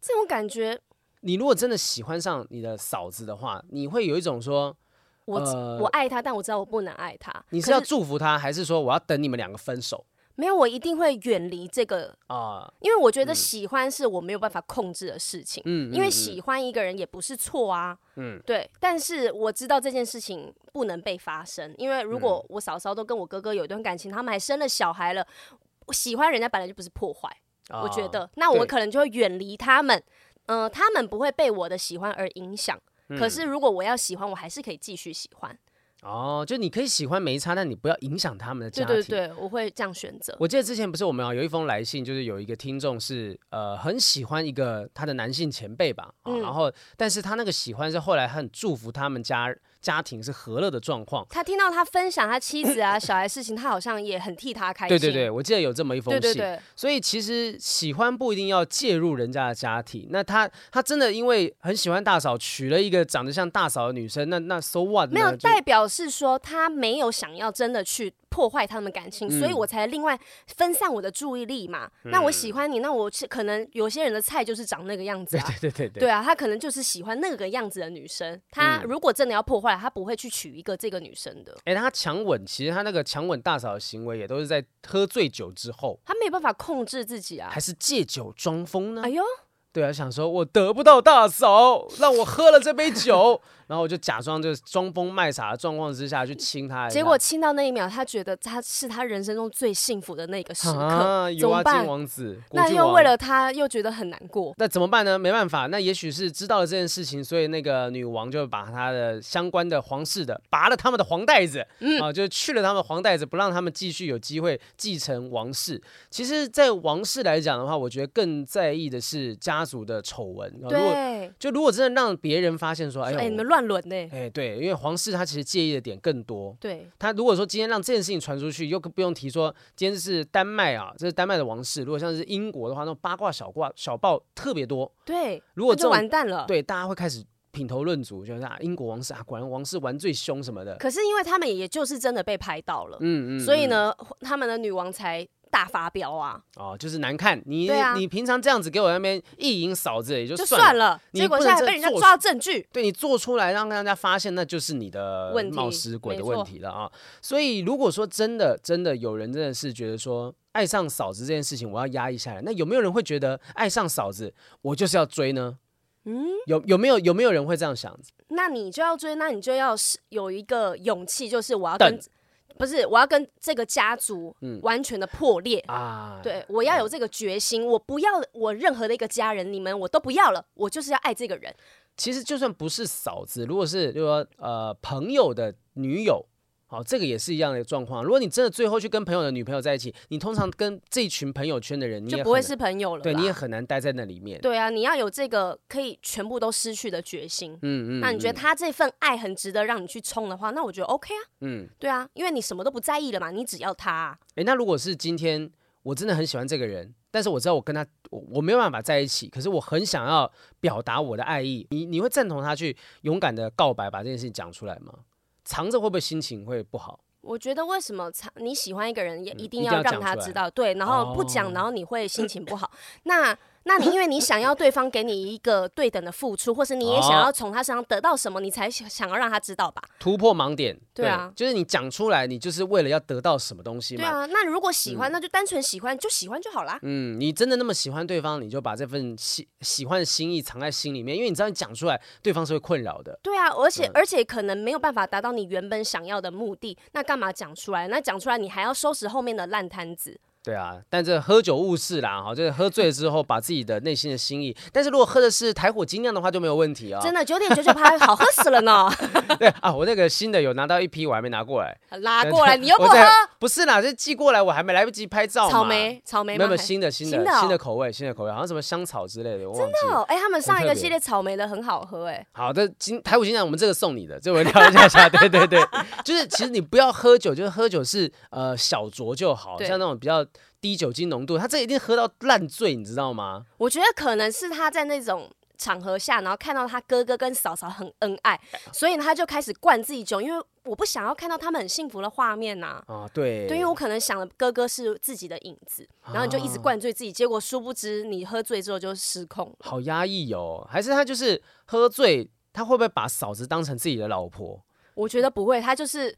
这种感觉。你如果真的喜欢上你的嫂子的话，你会有一种说。我、呃、我爱她，但我知道我不能爱她。你是要祝福他，还是说我要等你们两个分手？没有，我一定会远离这个啊，呃、因为我觉得喜欢是我没有办法控制的事情。嗯，因为喜欢一个人也不是错啊。嗯，对。但是我知道这件事情不能被发生，因为如果我嫂嫂都跟我哥哥有一段感情，他们还生了小孩了，我喜欢人家本来就不是破坏。哦、我觉得，那我可能就会远离他们。嗯、呃，他们不会被我的喜欢而影响。可是，如果我要喜欢，我还是可以继续喜欢。哦，就你可以喜欢没差，但你不要影响他们的家庭。对对对，我会这样选择。我记得之前不是我们有一封来信，就是有一个听众是呃很喜欢一个他的男性前辈吧，哦嗯、然后但是他那个喜欢是后来很祝福他们家。家庭是和乐的状况。他听到他分享他妻子啊、(coughs) 小孩事情，他好像也很替他开心。对对对，我记得有这么一封信。对对对。所以其实喜欢不一定要介入人家的家庭。那他他真的因为很喜欢大嫂，娶了一个长得像大嫂的女生，那那 so what？没有代表是说他没有想要真的去。破坏他们感情，所以我才另外分散我的注意力嘛。嗯、那我喜欢你，那我可能有些人的菜就是长那个样子啊。(laughs) 对对对对。对啊，他可能就是喜欢那个样子的女生。他如果真的要破坏，他不会去娶一个这个女生的。哎、欸，他强吻，其实他那个强吻大嫂的行为也都是在喝醉酒之后。他没办法控制自己啊。还是借酒装疯呢？哎呦。对啊，想说我得不到大嫂，让我喝了这杯酒。(laughs) 然后我就假装就是装疯卖傻的状况之下去亲他，结果亲到那一秒，他觉得他是他人生中最幸福的那个时刻。啊，尤阿金王子，那又为了他又觉得很难过。那怎么办呢？没办法，那也许是知道了这件事情，所以那个女王就把他的相关的皇室的拔了他们的黄带子，嗯、啊，就去了他们的黄带子，不让他们继续有机会继承王室。其实，在王室来讲的话，我觉得更在意的是家族的丑闻。对，如果就如果真的让别人发现说，哎呦，哎，你们乱伦呢。哎，对，因为皇室他其实介意的点更多。对，他如果说今天让这件事情传出去，又不用提说今天是丹麦啊，这是丹麦的王室。如果像是英国的话，那种八卦小卦小报特别多。对，如果就完蛋了。对，大家会开始品头论足，就是啊，英国王室啊，果然王室玩最凶什么的。可是因为他们也就是真的被拍到了，嗯嗯，所以呢，他们的女王才。大发飙啊！哦，就是难看。你、啊、你平常这样子给我那边意淫嫂子也就算了，算了结果现在被人家抓证据，对你做出来让大家发现，那就是你的冒失鬼的问题了啊！所以如果说真的真的有人真的是觉得说爱上嫂子这件事情，我要压抑下来，那有没有人会觉得爱上嫂子我就是要追呢？嗯，有有没有有没有人会这样想？那你就要追，那你就要是有一个勇气，就是我要跟。不是，我要跟这个家族完全的破裂、嗯、啊！对，我要有这个决心，我不要我任何的一个家人，你们我都不要了，我就是要爱这个人。其实就算不是嫂子，如果是就说呃朋友的女友。好，这个也是一样的状况。如果你真的最后去跟朋友的女朋友在一起，你通常跟这群朋友圈的人，你也就不会是朋友了。对，你也很难待在那里面。对啊，你要有这个可以全部都失去的决心。嗯嗯。那你觉得他这份爱很值得让你去冲的话，那我觉得 OK 啊。嗯。对啊，因为你什么都不在意了嘛，你只要他啊。诶，那如果是今天我真的很喜欢这个人，但是我知道我跟他我我没有办法在一起，可是我很想要表达我的爱意，你你会赞同他去勇敢的告白，把这件事情讲出来吗？藏着会不会心情会不好？我觉得为什么藏你喜欢一个人也一定要让他知道，嗯、对，然后不讲，然后你会心情不好。哦、那。那你因为你想要对方给你一个对等的付出，或是你也想要从他身上得到什么，你才想要让他知道吧？突破盲点，对啊，就是你讲出来，你就是为了要得到什么东西嘛？对啊，那如果喜欢，那就单纯喜欢，就喜欢就好啦。嗯，你真的那么喜欢对方，你就把这份喜喜欢的心意藏在心里面，因为你知道你讲出来，对方是会困扰的。对啊，而且而且可能没有办法达到你原本想要的目的，那干嘛讲出来？那讲出来你还要收拾后面的烂摊子。对啊，但这喝酒误事啦，哈，就是喝醉了之后把自己的内心的心意，但是如果喝的是台火精酿的话就没有问题啊、哦。真的九点九九拍好喝死了呢。(laughs) 对啊，我那个新的有拿到一批，我还没拿过来。(laughs) 拉过来，你又不喝？不是啦，这寄过来，我还没来不及拍照。草莓，草莓，没有新的新的新的，新的口味，新的口味，好像什么香草之类的，我忘记了。真的哦，哎，他们上一个系列草莓的很好喝，哎。好的，今台火精酿我们这个送你的，这我聊一下 (laughs) 下。对对对，就是其实你不要喝酒，就是喝酒是呃小酌就好，像那种比较。低酒精浓度，他这一定喝到烂醉，你知道吗？我觉得可能是他在那种场合下，然后看到他哥哥跟嫂嫂很恩爱，所以他就开始灌自己酒，因为我不想要看到他们很幸福的画面呐。啊，对，对，因为我可能想了哥哥是自己的影子，然后你就一直灌醉自己，结果殊不知你喝醉之后就失控。好压抑哦，还是他就是喝醉，他会不会把嫂子当成自己的老婆？我觉得不会，他就是。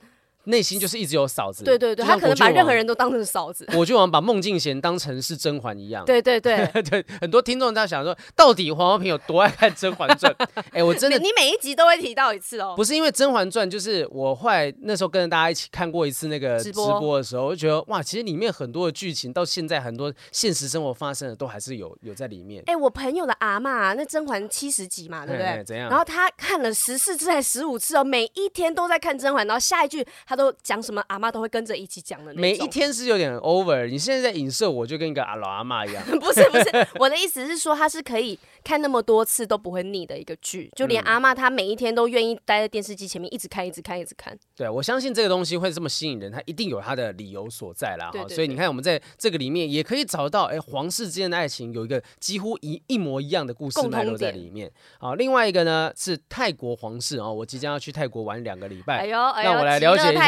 内心就是一直有嫂子，对对对，他可能把任何人都当成嫂子。我就好像把孟静娴当成是甄嬛一样，对对对 (laughs) 对，很多听众在想说，到底黄浩平有多爱看《甄嬛传》？(laughs) 哎，我真的，你每一集都会提到一次哦。不是因为《甄嬛传》，就是我后来那时候跟着大家一起看过一次那个直播的时候，我就觉得哇，其实里面很多的剧情到现在很多现实生活发生的都还是有有在里面。哎，我朋友的阿嬷那《甄嬛》七十集嘛，对不对？怎样？然后他看了十四次还十五次哦，每一天都在看《甄嬛》，然后下一句他都讲什么啊？阿妈都会跟着一起讲的那种。每一天是有点 over。你现在在影射我，就跟一个阿老阿妈一样。(laughs) 不是不是，我的意思是说，他是可以看那么多次都不会腻的一个剧，就连阿妈她每一天都愿意待在电视机前面一直看，一直看，一直看。对，我相信这个东西会这么吸引人，它一定有它的理由所在啦。哈，所以你看，我们在这个里面也可以找到，哎，皇室之间的爱情有一个几乎一一模一样的故事脉络在里面。好，另外一个呢是泰国皇室哦，我即将要去泰国玩两个礼拜，哎呦，哎呦，让我来了解一下。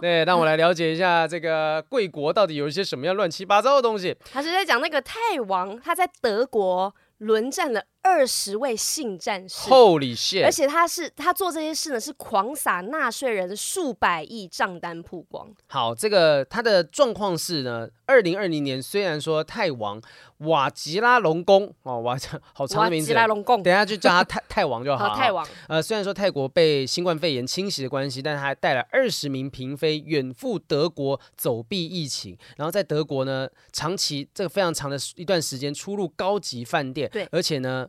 对，让我来了解一下这个贵国到底有一些什么样乱七八糟的东西。他是在讲那个泰王，他在德国轮战了。二十位性战士，Holy shit！而且他是他做这些事呢，是狂撒纳税人数百亿账单曝光。好，这个他的状况是呢，二零二零年虽然说泰王瓦吉拉隆功哦，瓦好长的名字，瓦吉拉隆功，等下就叫他泰 (laughs) 泰王就好。好，泰王。呃，虽然说泰国被新冠肺炎侵袭的关系，但他还带了二十名嫔妃远赴德国走避疫情，然后在德国呢，长期这个非常长的一段时间出入高级饭店，对，而且呢。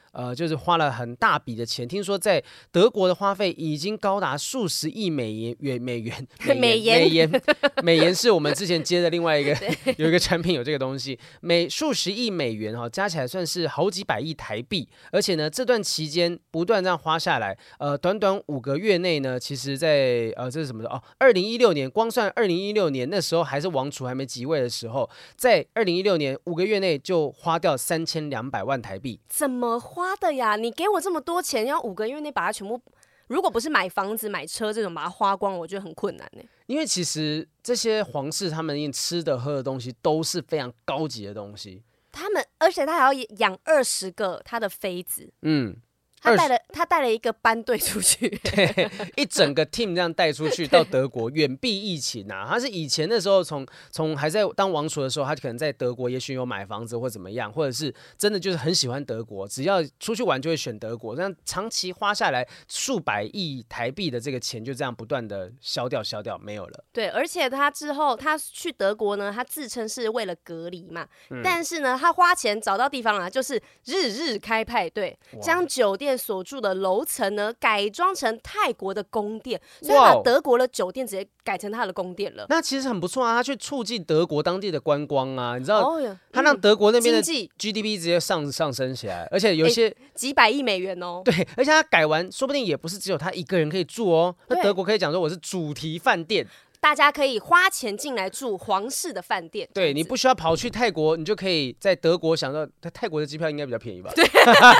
呃，就是花了很大笔的钱。听说在德国的花费已经高达数十亿美元，元美 (laughs) 元美元美 (laughs) 元美元是我们之前接的另外一个有一个产品有这个东西，每数十亿美元哈、哦，加起来算是好几百亿台币。而且呢，这段期间不断这样花下来，呃，短短五个月内呢，其实在呃这是什么的哦？二零一六年，光算二零一六年那时候还是王储还没即位的时候，在二零一六年五个月内就花掉三千两百万台币。怎么花的呀？你给我这么多钱，要五个月内把它全部，如果不是买房子、买车这种把它花光，我觉得很困难呢。因为其实这些皇室他们吃的喝的东西都是非常高级的东西，他们而且他还要养二十个他的妃子，嗯。他带了他带了一个班队出去，(laughs) 对，一整个 team 这样带出去 (laughs) 到德国远避疫情啊。他是以前的时候从从还在当王储的时候，他可能在德国也许有买房子或怎么样，或者是真的就是很喜欢德国，只要出去玩就会选德国。这样长期花下来数百亿台币的这个钱就这样不断的消掉消掉没有了。对，而且他之后他去德国呢，他自称是为了隔离嘛，嗯、但是呢他花钱找到地方啊，就是日日开派对，将酒店。所住的楼层呢，改装成泰国的宫殿，所以把德国的酒店直接改成他的宫殿了。那其实很不错啊，他去促进德国当地的观光啊，你知道，他让德国那边的 GDP 直接上上升起来，而且有些几百亿美元哦。对，而且他改完，说不定也不是只有他一个人可以住哦。那德国可以讲说我是主题饭店。大家可以花钱进来住皇室的饭店，对，你不需要跑去泰国，你就可以在德国享受。泰国的机票应该比较便宜吧？对，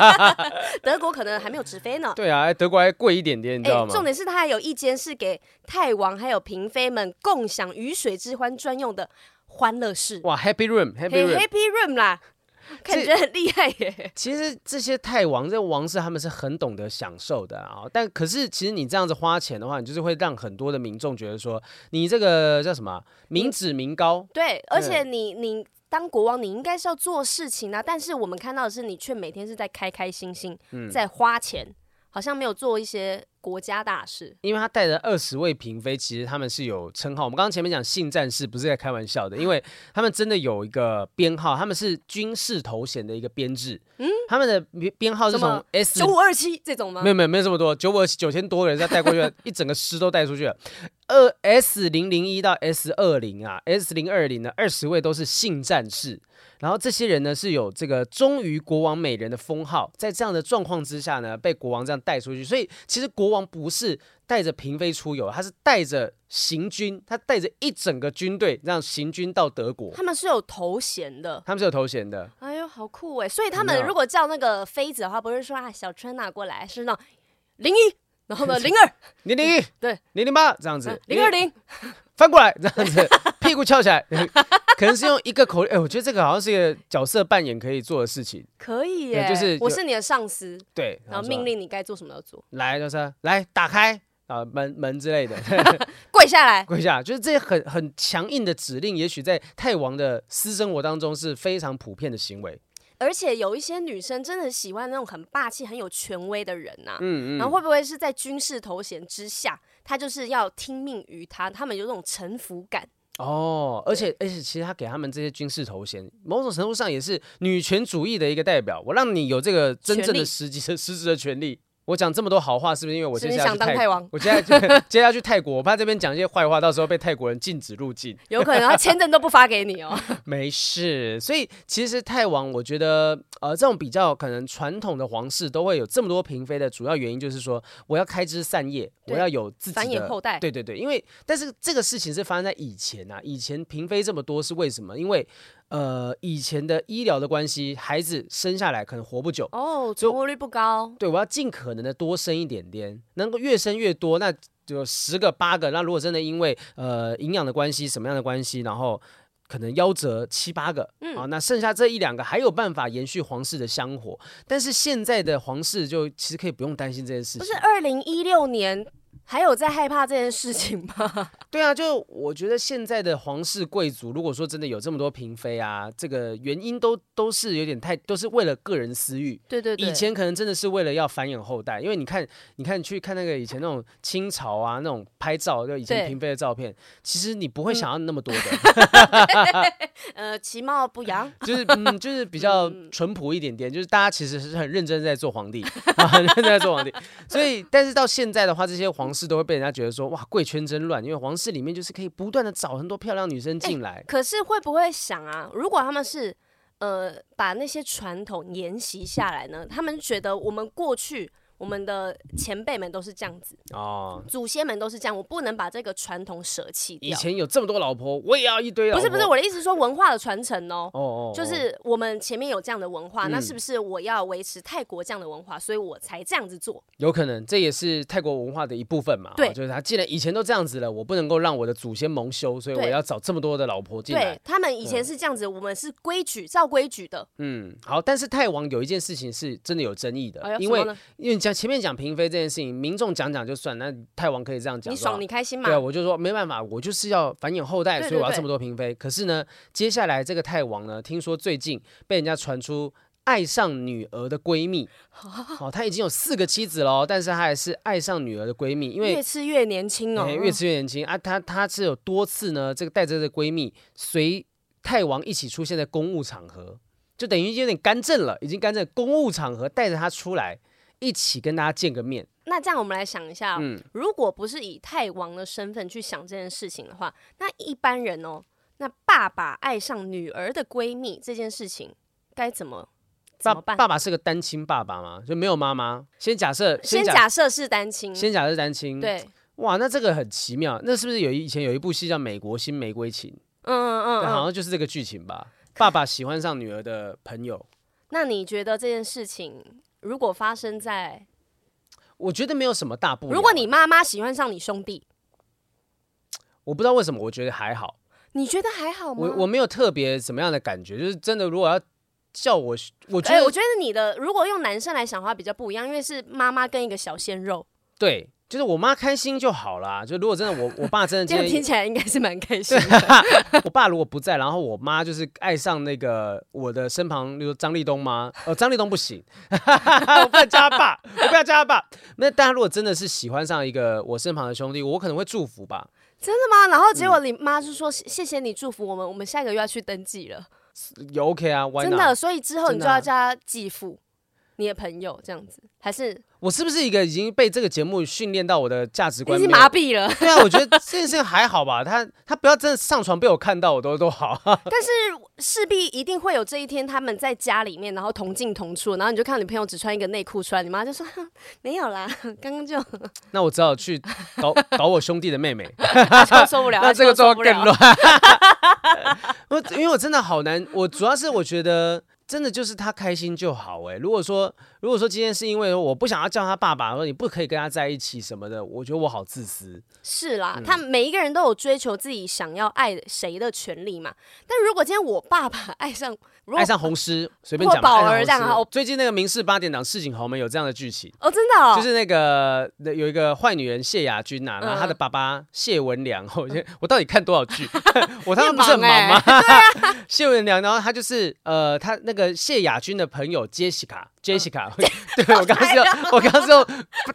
(laughs) 德国可能还没有直飞呢。对啊，德国还贵一点点，你知道吗？重点是它还有一间是给泰王还有嫔妃们共享鱼水之欢专用的欢乐室。哇，Happy Room，Happy Room，Happy Room 啦。(laughs) 感觉很厉害耶！(laughs) 其实这些泰王、这王室他们是很懂得享受的啊。但可是，其实你这样子花钱的话，你就是会让很多的民众觉得说，你这个叫什么“民脂民膏”。对，而且你你当国王，你应该是要做事情啊。但是我们看到的是，你却每天是在开开心心，在花钱，好像没有做一些。国家大事，因为他带着二十位嫔妃，其实他们是有称号。我们刚刚前面讲性战士，不是在开玩笑的，因为 (laughs) 他们真的有一个编号，他们是军事头衔的一个编制。嗯，他们的编号是从 S 九五二七这种吗？没有没有没有这么多，九五二七九千多个人再带过去，(laughs) 一整个师都带出去了。二 S 零零一到 S 二零啊，S 零二零的二十位都是性战士。然后这些人呢是有这个忠于国王美人的封号，在这样的状况之下呢，被国王这样带出去。所以其实国王不是带着嫔妃出游，他是带着行军，他带着一整个军队这样行军到德国。他们是有头衔的，他们是有头衔的。哎呦，好酷哎！所以他们如果叫那个妃子的话，不是说啊小春拿过来，是那零一，然后呢 (laughs) 零二。零零一，对。零零八这样子，零二零。(laughs) 翻过来这样子，(laughs) 屁股翘起来。可能是用一个口令，哎、欸，我觉得这个好像是一个角色扮演可以做的事情。可以耶，就是我是你的上司，对，然后命令你该做什么要做。来，就是来打开啊门门之类的，跪下来，跪下，就是这些很很强硬的指令，也许在泰王的私生活当中是非常普遍的行为。而且有一些女生真的喜欢那种很霸气、很有权威的人呐、啊，嗯嗯，然后会不会是在军事头衔之下，她就是要听命于他，他们有这种臣服感。哦，而且而且，其实他给他们这些军事头衔，某种程度上也是女权主义的一个代表。我让你有这个真正的实际的实质的权利。我讲这么多好话，是不是因为我接下来去泰，泰王？我接下来 (laughs) 接下来去泰国，我怕这边讲一些坏话，到时候被泰国人禁止入境。有可能他签证都不发给你哦。(laughs) 没事，所以其实泰王，我觉得呃，这种比较可能传统的皇室都会有这么多嫔妃的主要原因，就是说我要开枝散叶，我要有自己的繁衍后代。对对对，因为但是这个事情是发生在以前啊，以前嫔妃这么多是为什么？因为呃，以前的医疗的关系，孩子生下来可能活不久哦，存活率不高。对，我要尽可能的多生一点点，能够越生越多，那就十个八个。那如果真的因为呃营养的关系，什么样的关系，然后可能夭折七八个，嗯，啊，那剩下这一两个还有办法延续皇室的香火。但是现在的皇室就其实可以不用担心这件事情。不是二零一六年。还有在害怕这件事情吗？(laughs) 对啊，就我觉得现在的皇室贵族，如果说真的有这么多嫔妃啊，这个原因都都是有点太，都是为了个人私欲。对对对，以前可能真的是为了要繁衍后代，因为你看，你看去看那个以前那种清朝啊那种拍照，就以前嫔妃的照片，其实你不会想要那么多的。(laughs) 呃，其貌不扬，就是嗯，就是比较淳朴一点点，就是大家其实是很认真在做皇帝，很 (laughs) 认真在做皇帝。所以，但是到现在的话，这些皇室都会被人家觉得说，哇，贵圈真乱，因为皇室里面就是可以不断的找很多漂亮女生进来。可是会不会想啊？如果他们是呃把那些传统沿袭下来呢？他们觉得我们过去。我们的前辈们都是这样子哦，祖先们都是这样，我不能把这个传统舍弃掉。以前有这么多老婆，我也要一堆老婆。不是不是，我的意思是说文化的传承哦。哦哦，就是我们前面有这样的文化，那是不是我要维持泰国这样的文化，所以我才这样子做？有可能，这也是泰国文化的一部分嘛。对，就是他既然以前都这样子了，我不能够让我的祖先蒙羞，所以我要找这么多的老婆进来。对，他们以前是这样子，我们是规矩，照规矩的。嗯，好，但是泰王有一件事情是真的有争议的，因为因为讲前面讲嫔妃。这件事情，民众讲讲就算，那泰王可以这样讲，你爽你开心嘛？对啊，我就说没办法，我就是要繁衍后代，对对对，所以我要这么多嫔妃。可是呢，接下来这个泰王呢，听说最近被人家传出爱上女儿的闺蜜，哦，他已经有四个妻子了，但是他还是爱上女儿的闺蜜，因为越吃越年轻哦，越吃越年轻啊。他他是有多次呢，这个带着这个闺蜜随泰王一起出现在公务场合，就等于有点干政了，已经干政。公务场合带着她出来。一起跟大家见个面。那这样我们来想一下，嗯，如果不是以泰王的身份去想这件事情的话，那一般人哦，那爸爸爱上女儿的闺蜜这件事情该怎么怎么办？爸爸是个单亲爸爸吗？就没有妈妈？先假设，先假设是单亲，先假设单亲。对，哇，那这个很奇妙。那是不是有以前有一部戏叫《美国新玫瑰情》？嗯嗯嗯，好像就是这个剧情吧。爸爸喜欢上女儿的朋友。那你觉得这件事情？如果发生在，我觉得没有什么大不了。如果你妈妈喜欢上你兄弟，我不知道为什么，我觉得还好。你觉得还好吗？我我没有特别什么样的感觉，就是真的，如果要叫我，我觉得、欸、我觉得你的如果用男生来想的话比较不一样，因为是妈妈跟一个小鲜肉。对。就是我妈开心就好啦。就如果真的我我爸真的 (laughs) 今天，这样听起来应该是蛮开心的。(laughs) 我爸如果不在，然后我妈就是爱上那个我的身旁，例如说张立东吗？哦，张立东不行，(laughs) 我不要叫他爸，我不要叫他爸。那大家如果真的是喜欢上一个我身旁的兄弟，我可能会祝福吧。真的吗？然后结果你妈就说、嗯、谢谢你祝福我们，我们下个月要去登记了。有 OK 啊，真的，所以之后你就要叫他继父。你的朋友这样子，还是我是不是一个已经被这个节目训练到我的价值观已经麻痹了？对啊，我觉得这件事情还好吧。他他不要真的上床被我看到，我都都好。(laughs) 但是势必一定会有这一天，他们在家里面，然后同进同出，然后你就看到你朋友只穿一个内裤出来，你妈就说 (laughs) 没有啦，(laughs) 刚刚就。那我只好去搞搞我兄弟的妹妹，受不了。那这个状况更乱。我因为我真的好难，我主要是我觉得。真的就是他开心就好哎。如果说如果说今天是因为我不想要叫他爸爸，说你不可以跟他在一起什么的，我觉得我好自私。是啦，嗯、他每一个人都有追求自己想要爱谁的权利嘛。但如果今天我爸爸爱上爱上红师，(laughs) 随便讲宝儿这样哈。最近那个民视八点档《市井豪门》有这样的剧情哦，真的哦，就是那个有一个坏女人谢雅君呐、啊，然后她的爸爸谢文良，(laughs) 我、嗯、我到底看多少剧？(laughs) 我他妈不是很忙吗？谢文良，然后他就是呃，他那个。谢雅君的朋友杰西卡，杰西卡，对我刚刚说我刚刚是用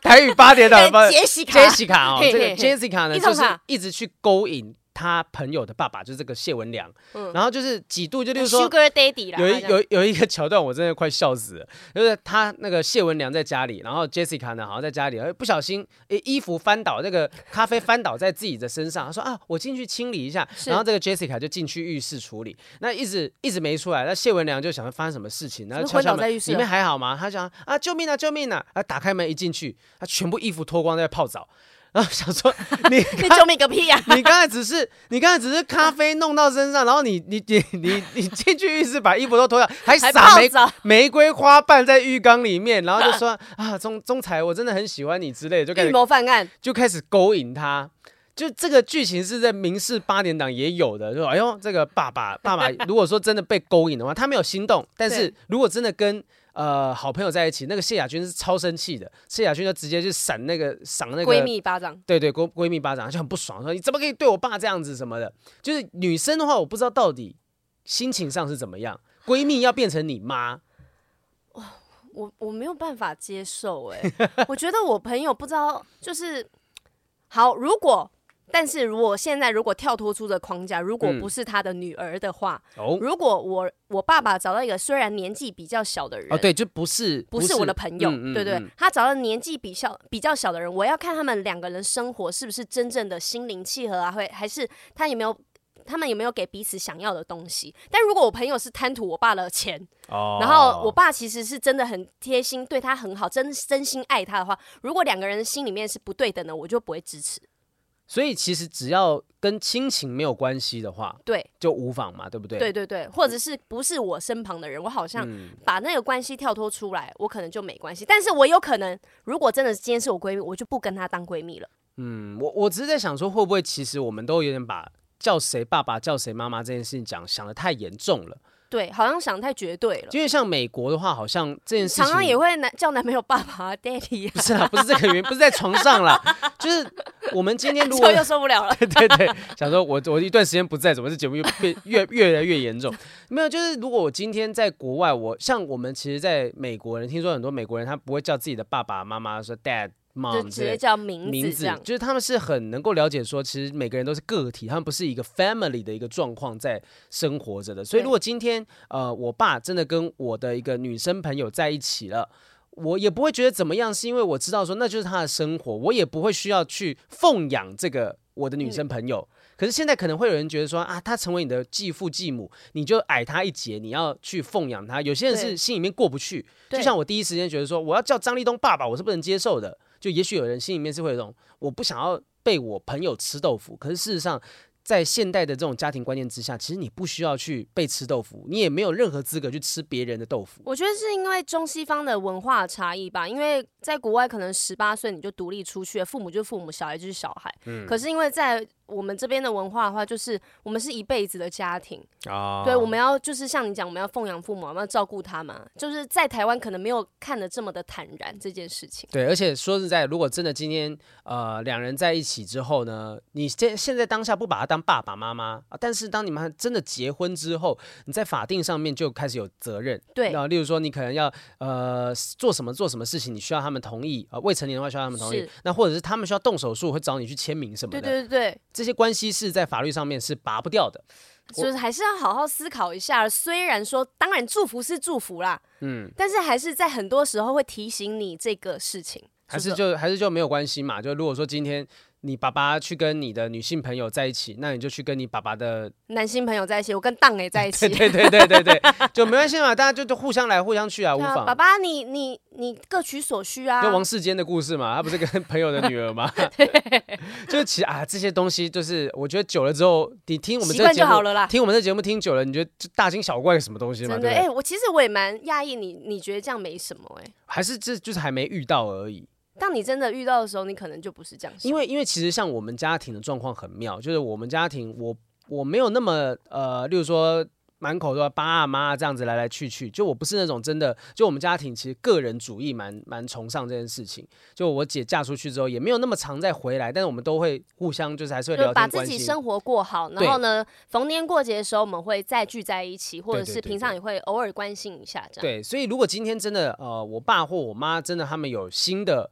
台语八点档的杰西卡，杰西卡哦，这个杰西卡呢，就是一直去勾引。他朋友的爸爸就是这个谢文良，嗯、然后就是几度就例如说，Sugar Daddy 啦，有一有有一个桥段，我真的快笑死了，就是他那个谢文良在家里，然后 Jessica 呢好像在家里，不小心诶衣服翻倒，那个咖啡翻倒在自己的身上，他说啊，我进去清理一下，然后这个 Jessica 就进去浴室处理，那一直一直没出来，那谢文良就想说发生什么事情，然后敲敲门，里面还好吗？他想啊救命啊救命啊，啊打开门一进去，他全部衣服脱光在泡澡。然后想说 (laughs) 你你救命个屁呀！你刚才只是你刚才只是咖啡弄到身上，然后你你你你你进去浴室把衣服都脱掉，还撒玫玫瑰花瓣在浴缸里面，然后就 (laughs) 说啊中总裁我真的很喜欢你之类的，就开始预谋犯案，就开始勾引他。就这个剧情是在民视八年档也有的，就说哎呦这个爸爸爸爸如果说真的被勾引的话，他没有心动，但是如果真的跟呃好朋友在一起，那个谢雅君是超生气的，谢雅君就直接就闪那个赏那个闺蜜巴掌，对对，闺闺蜜巴掌就很不爽，说你怎么可以对我爸这样子什么的。就是女生的话，我不知道到底心情上是怎么样，闺蜜要变成你妈。我我没有办法接受哎、欸，(laughs) 我觉得我朋友不知道就是好，如果但是如果现在如果跳脱出这框架，如果不是他的女儿的话，哦、如果我我爸爸找到一个虽然年纪比较小的人，哦对，就不是不是我的朋友，嗯嗯、对对，他找到年纪比较比较小的人，我要看他们两个人生活是不是真正的心灵契合啊，会还是他有没有。他们有没有给彼此想要的东西？但如果我朋友是贪图我爸的钱，oh. 然后我爸其实是真的很贴心，对他很好，真真心爱他的话，如果两个人心里面是不对等的，我就不会支持。所以其实只要跟亲情没有关系的话，对，就无妨嘛，对不对？对对对，或者是不是我身旁的人，我好像把那个关系跳脱出来，我可能就没关系。但是我有可能，如果真的今天是我闺蜜，我就不跟她当闺蜜了。嗯，我我只是在想说，会不会其实我们都有点把。叫谁爸爸叫谁妈妈这件事情讲想的太严重了，对，好像想太绝对了。因为像美国的话，好像这件事情常常也会男叫男朋友爸爸 (laughs) daddy，不是啊，不是这个原因，不是在床上啦，就是我们今天如果又受不了了，(laughs) 对对对，想说我我一段时间不在，怎么这节目又变越越来越严重？没有，就是如果我今天在国外，我像我们其实在美国人，听说很多美国人他不会叫自己的爸爸妈妈说 dad。就直接叫名字，名字就是他们是很能够了解说，其实每个人都是个体，他们不是一个 family 的一个状况在生活着的。所以如果今天呃，我爸真的跟我的一个女生朋友在一起了，我也不会觉得怎么样，是因为我知道说那就是他的生活，我也不会需要去奉养这个我的女生朋友。可是现在可能会有人觉得说啊，他成为你的继父继母，你就矮他一截，你要去奉养他。有些人是心里面过不去，就像我第一时间觉得说，我要叫张立东爸爸，我是不能接受的。就也许有人心里面是会有一种，我不想要被我朋友吃豆腐，可是事实上，在现代的这种家庭观念之下，其实你不需要去被吃豆腐，你也没有任何资格去吃别人的豆腐。我觉得是因为中西方的文化差异吧，因为在国外可能十八岁你就独立出去了，父母就是父母，小孩就是小孩。嗯，可是因为在我们这边的文化的话，就是我们是一辈子的家庭啊，对，我们要就是像你讲，我们要奉养父母，我们要照顾他们，就是在台湾可能没有看得这么的坦然这件事情。对，而且说实在，如果真的今天呃两人在一起之后呢，你现现在当下不把他当爸爸妈妈啊，但是当你们真的结婚之后，你在法定上面就开始有责任。对，那例如说你可能要呃做什么做什么事情，你需要他们同意啊，呃，未成年的话需要他们同意，那或者是他们需要动手术，会找你去签名什么的。对对对对。这些关系是在法律上面是拔不掉的，就是还是要好好思考一下。虽然说，当然祝福是祝福啦，嗯，但是还是在很多时候会提醒你这个事情，还是就还是就没有关系嘛。就如果说今天。你爸爸去跟你的女性朋友在一起，那你就去跟你爸爸的男性朋友在一起。我跟荡也在一起，(laughs) 对对对对对，就没关系嘛，大家就就互相来互相去啊，无妨。爸爸，你你你各取所需啊。就王世坚的故事嘛，他不是跟朋友的女儿嘛？(laughs) 对，(laughs) 就是其实啊，这些东西就是我觉得久了之后，你听我们这节目就好了啦。听我们这节目听久了，你觉得就大惊小怪什么东西嘛？真的，哎、欸，我其实我也蛮讶异，你你觉得这样没什么哎、欸？还是这就是还没遇到而已。当你真的遇到的时候，你可能就不是这样想。因为，因为其实像我们家庭的状况很妙，就是我们家庭，我我没有那么呃，例如说满口都要爸啊妈啊这样子来来去去，就我不是那种真的，就我们家庭其实个人主义蛮蛮崇尚这件事情。就我姐嫁出去之后，也没有那么常再回来，但是我们都会互相就是还是会聊天，把自己生活过好，然后呢，逢年过节的时候我们会再聚在一起，或者是平常也会偶尔关心一下这样。对，所以如果今天真的呃，我爸或我妈真的他们有新的。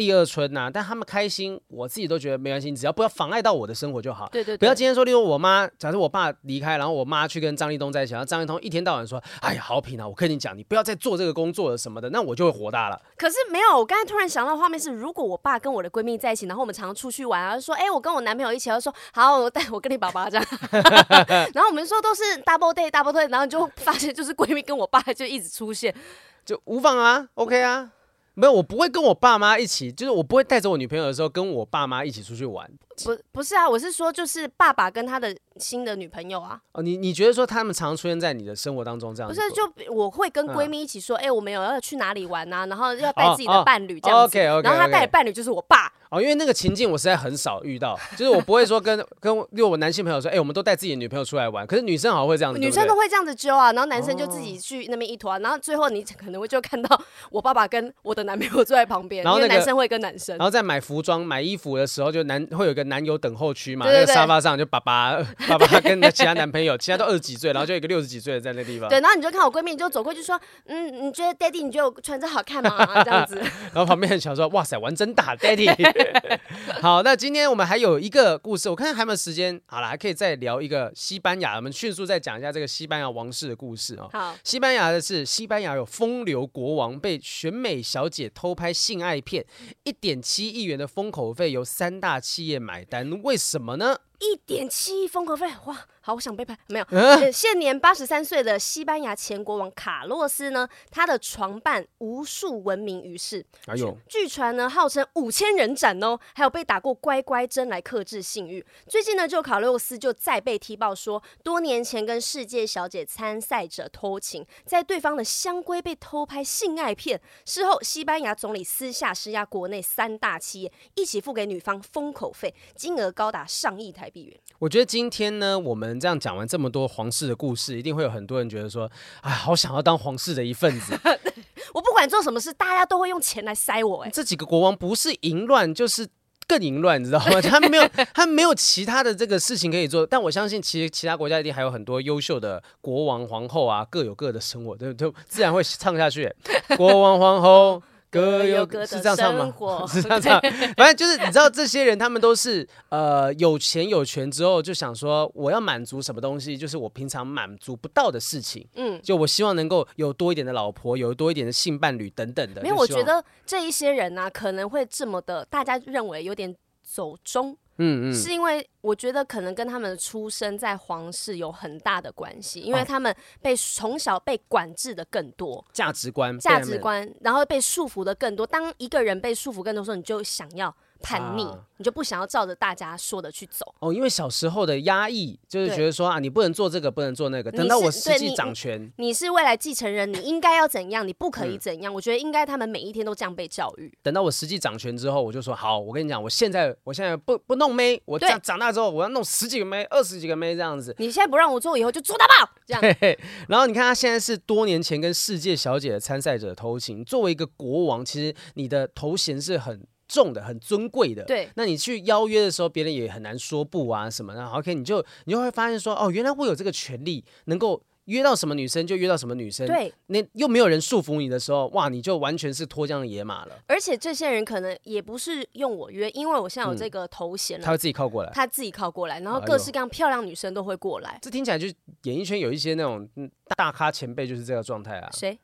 第二春呐、啊，但他们开心，我自己都觉得没关系，只要不要妨碍到我的生活就好。对对对，不要今天说，例如我妈，假设我爸离开，然后我妈去跟张立东在一起，然后张立东一天到晚说：“哎呀，好平啊，我跟你讲，你不要再做这个工作了什么的。”那我就会火大了。可是没有，我刚才突然想到画面是，如果我爸跟我的闺蜜在一起，然后我们常常出去玩，然后说：“哎、欸，我跟我男朋友一起。”他说：“好，我带我跟你爸爸这样。(laughs) ”然后我们说都是 double day double day，然后你就发现就是闺蜜跟我爸就一直出现，就无妨啊，OK 啊。没有，我不会跟我爸妈一起，就是我不会带着我女朋友的时候跟我爸妈一起出去玩。不，不是啊，我是说，就是爸爸跟他的新的女朋友啊。哦，你你觉得说他们常出现在你的生活当中这样？不是，就我会跟闺蜜一起说，哎、嗯欸，我们有要去哪里玩啊，然后要带自己的伴侣这样子。哦、OK OK, okay。然后他带的伴侣就是我爸。哦，因为那个情境我实在很少遇到，就是我不会说跟跟因为我男性朋友说，哎、欸，我们都带自己的女朋友出来玩，可是女生好像会这样子，女生都会这样子揪啊，然后男生就自己去那边一团，然后最后你可能会就看到我爸爸跟我的男朋友坐在旁边，然后、那个、男生会跟男生，然后在买服装买衣服的时候，就男会有个男友等候区嘛，对对对，那个沙发上就爸爸爸爸跟其他男朋友，其他都二十几岁，然后就有一个六十几岁的在那地方，对，然后你就看我闺蜜，你就走过去说，嗯，你觉得 Daddy 你觉得我穿着好看吗？这样子，(laughs) 然后旁边很想说，哇塞，玩真大，Daddy。(laughs) (laughs) 好，那今天我们还有一个故事，我看还有没有时间？好了，还可以再聊一个西班牙，我们迅速再讲一下这个西班牙王室的故事哦。好，西班牙的是西班牙有风流国王被选美小姐偷拍性爱片，一点七亿元的封口费由三大企业买单，为什么呢？一点七亿封口费，哇！好，我想被拍。没有，呃、现年八十三岁的西班牙前国王卡洛斯呢，他的床伴无数闻名于世。哎呦，据传呢，号称五千人斩哦，还有被打过乖乖针来克制性欲。最近呢，就卡洛斯就再被踢爆说，多年前跟世界小姐参赛者偷情，在对方的香闺被偷拍性爱片。事后，西班牙总理私下施压国内三大企业，一起付给女方封口费，金额高达上亿台币元。我觉得今天呢，我们这样讲完这么多皇室的故事，一定会有很多人觉得说，哎，好想要当皇室的一份子。(laughs) 我不管做什么事，大家都会用钱来塞我。哎，这几个国王不是淫乱，就是更淫乱，你知道吗？(laughs) 他没有，他没有其他的这个事情可以做。但我相信，其实其他国家一定还有很多优秀的国王、皇后啊，各有各的生活，对，就自然会唱下去。国王、皇后。各有是这样唱吗？(laughs) 是这样唱，(laughs) 反正就是你知道，这些人他们都是呃有钱有权之后，就想说我要满足什么东西，就是我平常满足不到的事情。嗯，就我希望能够有多一点的老婆，有多一点的性伴侣等等的。没有，我觉得这一些人呢、啊，可能会这么的，大家认为有点走钟。嗯嗯，是因为我觉得可能跟他们的出生在皇室有很大的关系，因为他们被从小被管制的更多，价值观，价值观，然后被束缚的更多。当一个人被束缚更多的时候，你就想要。叛逆，啊、你就不想要照着大家说的去走哦。因为小时候的压抑，就是觉得说啊，你不能做这个，不能做那个。等到我实际掌权你，你是未来继承人，你应该要怎样，你不可以怎样。嗯、我觉得应该他们每一天都这样被教育。等到我实际掌权之后，我就说好，我跟你讲，我现在我现在不不弄妹，我长长大之后我要弄十几个妹，二十几个妹这样子。你现在不让我做，以后就做到爆这样。(laughs) 然后你看他现在是多年前跟世界小姐的参赛者偷情，作为一个国王，其实你的头衔是很。重的很尊贵的，对，那你去邀约的时候，别人也很难说不啊什么的。OK，你就你就会发现说，哦，原来我有这个权利，能够约到什么女生就约到什么女生。对，那又没有人束缚你的时候，哇，你就完全是脱缰的野马了。而且这些人可能也不是用我约，因为我现在有这个头衔、嗯，他会自己靠过来，他自己靠过来，然后各式各样漂亮女生都会过来。哎、这听起来就演艺圈有一些那种大咖前辈就是这个状态啊。谁？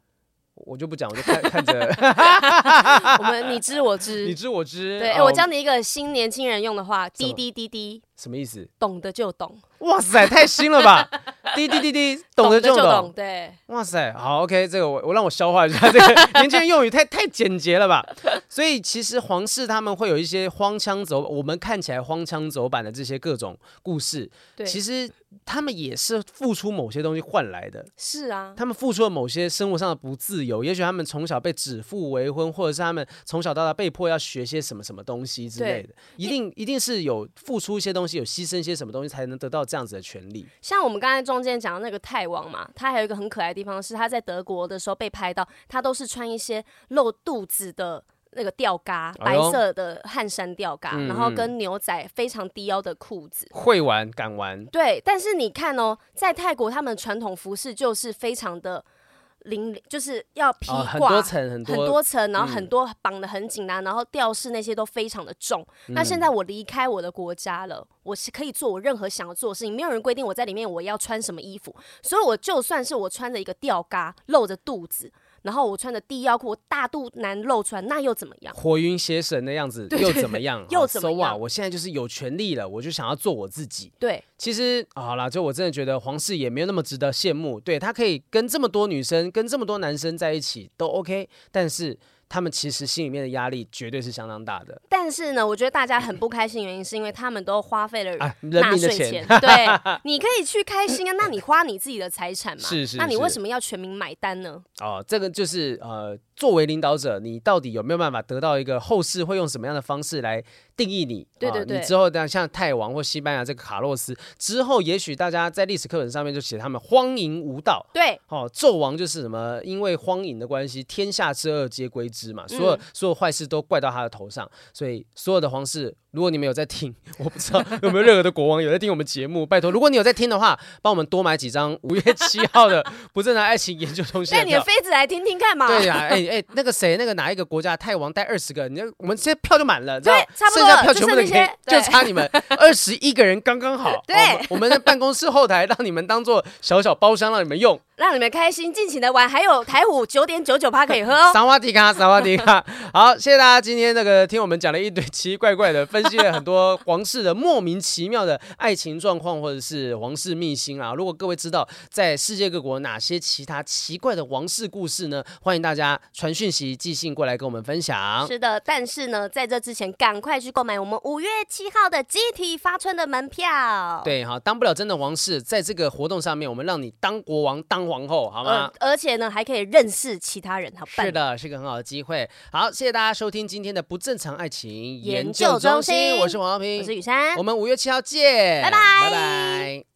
我就不讲，我就看看着。(laughs) 我们你知我知，你知我知。对，哎，我教你一个新年轻人用的话，滴滴滴滴，什么意思？懂得就懂。哇塞，太新了吧！(laughs) 滴滴滴滴，懂得就懂。对，哇塞，好，OK，这个我我让我消化一下，这个年轻人用语太太简洁了吧？所以其实皇室他们会有一些荒腔走，我们看起来荒腔走板的这些各种故事，对，其实他们也是付出某些东西换来的。是啊，他们付出了某些生活上的不自由，也许他们从小被指腹为婚，或者是他们从小到大被迫要学些什么什么东西之类的，一定一定是有付出一些东西，有牺牲一些什么东西，才能得到这样子的权利。像我们刚才中间讲的那个泰王嘛，他还有一个很可爱的地方是，他在德国的时候被拍到，他都是穿一些露肚子的那个吊嘎，白色的汗衫吊嘎，哎、然后跟牛仔非常低腰的裤子。会玩，敢玩。对，但是你看哦，在泰国他们传统服饰就是非常的。零就是要披挂，很多层，很多层，然后很多绑得很紧啊，然后吊饰那些都非常的重。那现在我离开我的国家了，我是可以做我任何想要做的事情，没有人规定我在里面我要穿什么衣服，所以我就算是我穿着一个吊嘎，露着肚子。然后我穿的低腰裤，大肚腩露出来，那又怎么样？火云邪神的样子又怎么样？(laughs) 又怎么样？啊，我现在就是有权利了，我就想要做我自己。对，其实好了，就我真的觉得皇室也没有那么值得羡慕。对，他可以跟这么多女生，跟这么多男生在一起都 OK，但是。他们其实心里面的压力绝对是相当大的，但是呢，我觉得大家很不开心，原因是因为他们都花费了纳税钱。对，(laughs) 你可以去开心啊，那你花你自己的财产嘛，是 (laughs) 是，是，那你为什么要全民买单呢？哦，这个就是呃，作为领导者，你到底有没有办法得到一个后世会用什么样的方式来定义你？对对对，啊、你之后像像泰王或西班牙这个卡洛斯之后，也许大家在历史课本上面就写他们荒淫无道。对，哦，纣王就是什么，因为荒淫的关系，天下之恶皆归之嘛，所有、嗯、所有坏事都怪到他的头上，所以所有的皇室，如果你们有在听，(laughs) 我不知道有没有任何的国王有在听我们节目，拜托，如果你有在听的话，帮我们多买几张五月七号的 (laughs) 不正常爱情研究中心。带你的妃子来听听看嘛。对呀、啊，哎、欸、哎、欸，那个谁，那个哪一个国家泰王带二十个，你我们现在票就满了，对，差不多，剩下票全部都给，就差你们 (laughs) 二十一个人刚刚好。对，我们的办公室后台让你们当做小小包厢，让你们用。让你们开心，尽情的玩，还有台虎九点九九趴可以喝哦。(laughs) 萨瓦迪卡，萨瓦迪卡。(laughs) 好，谢谢大家今天那个听我们讲了一堆奇奇怪怪的，分析了很多皇室的莫名其妙的爱情状况，或者是皇室秘辛啊。如果各位知道在世界各国哪些其他奇怪的王室故事呢？欢迎大家传讯息、寄信过来跟我们分享。是的，但是呢，在这之前，赶快去购买我们五月七号的集体发春的门票。对，好，当不了真的王室，在这个活动上面，我们让你当国王、当。皇后好吗？呃，而且呢，还可以认识其他人，好办。是的，是个很好的机会。好，谢谢大家收听今天的不正常爱情研究中心，我是王耀平，我是雨珊，我们五月七号见，拜拜，拜拜。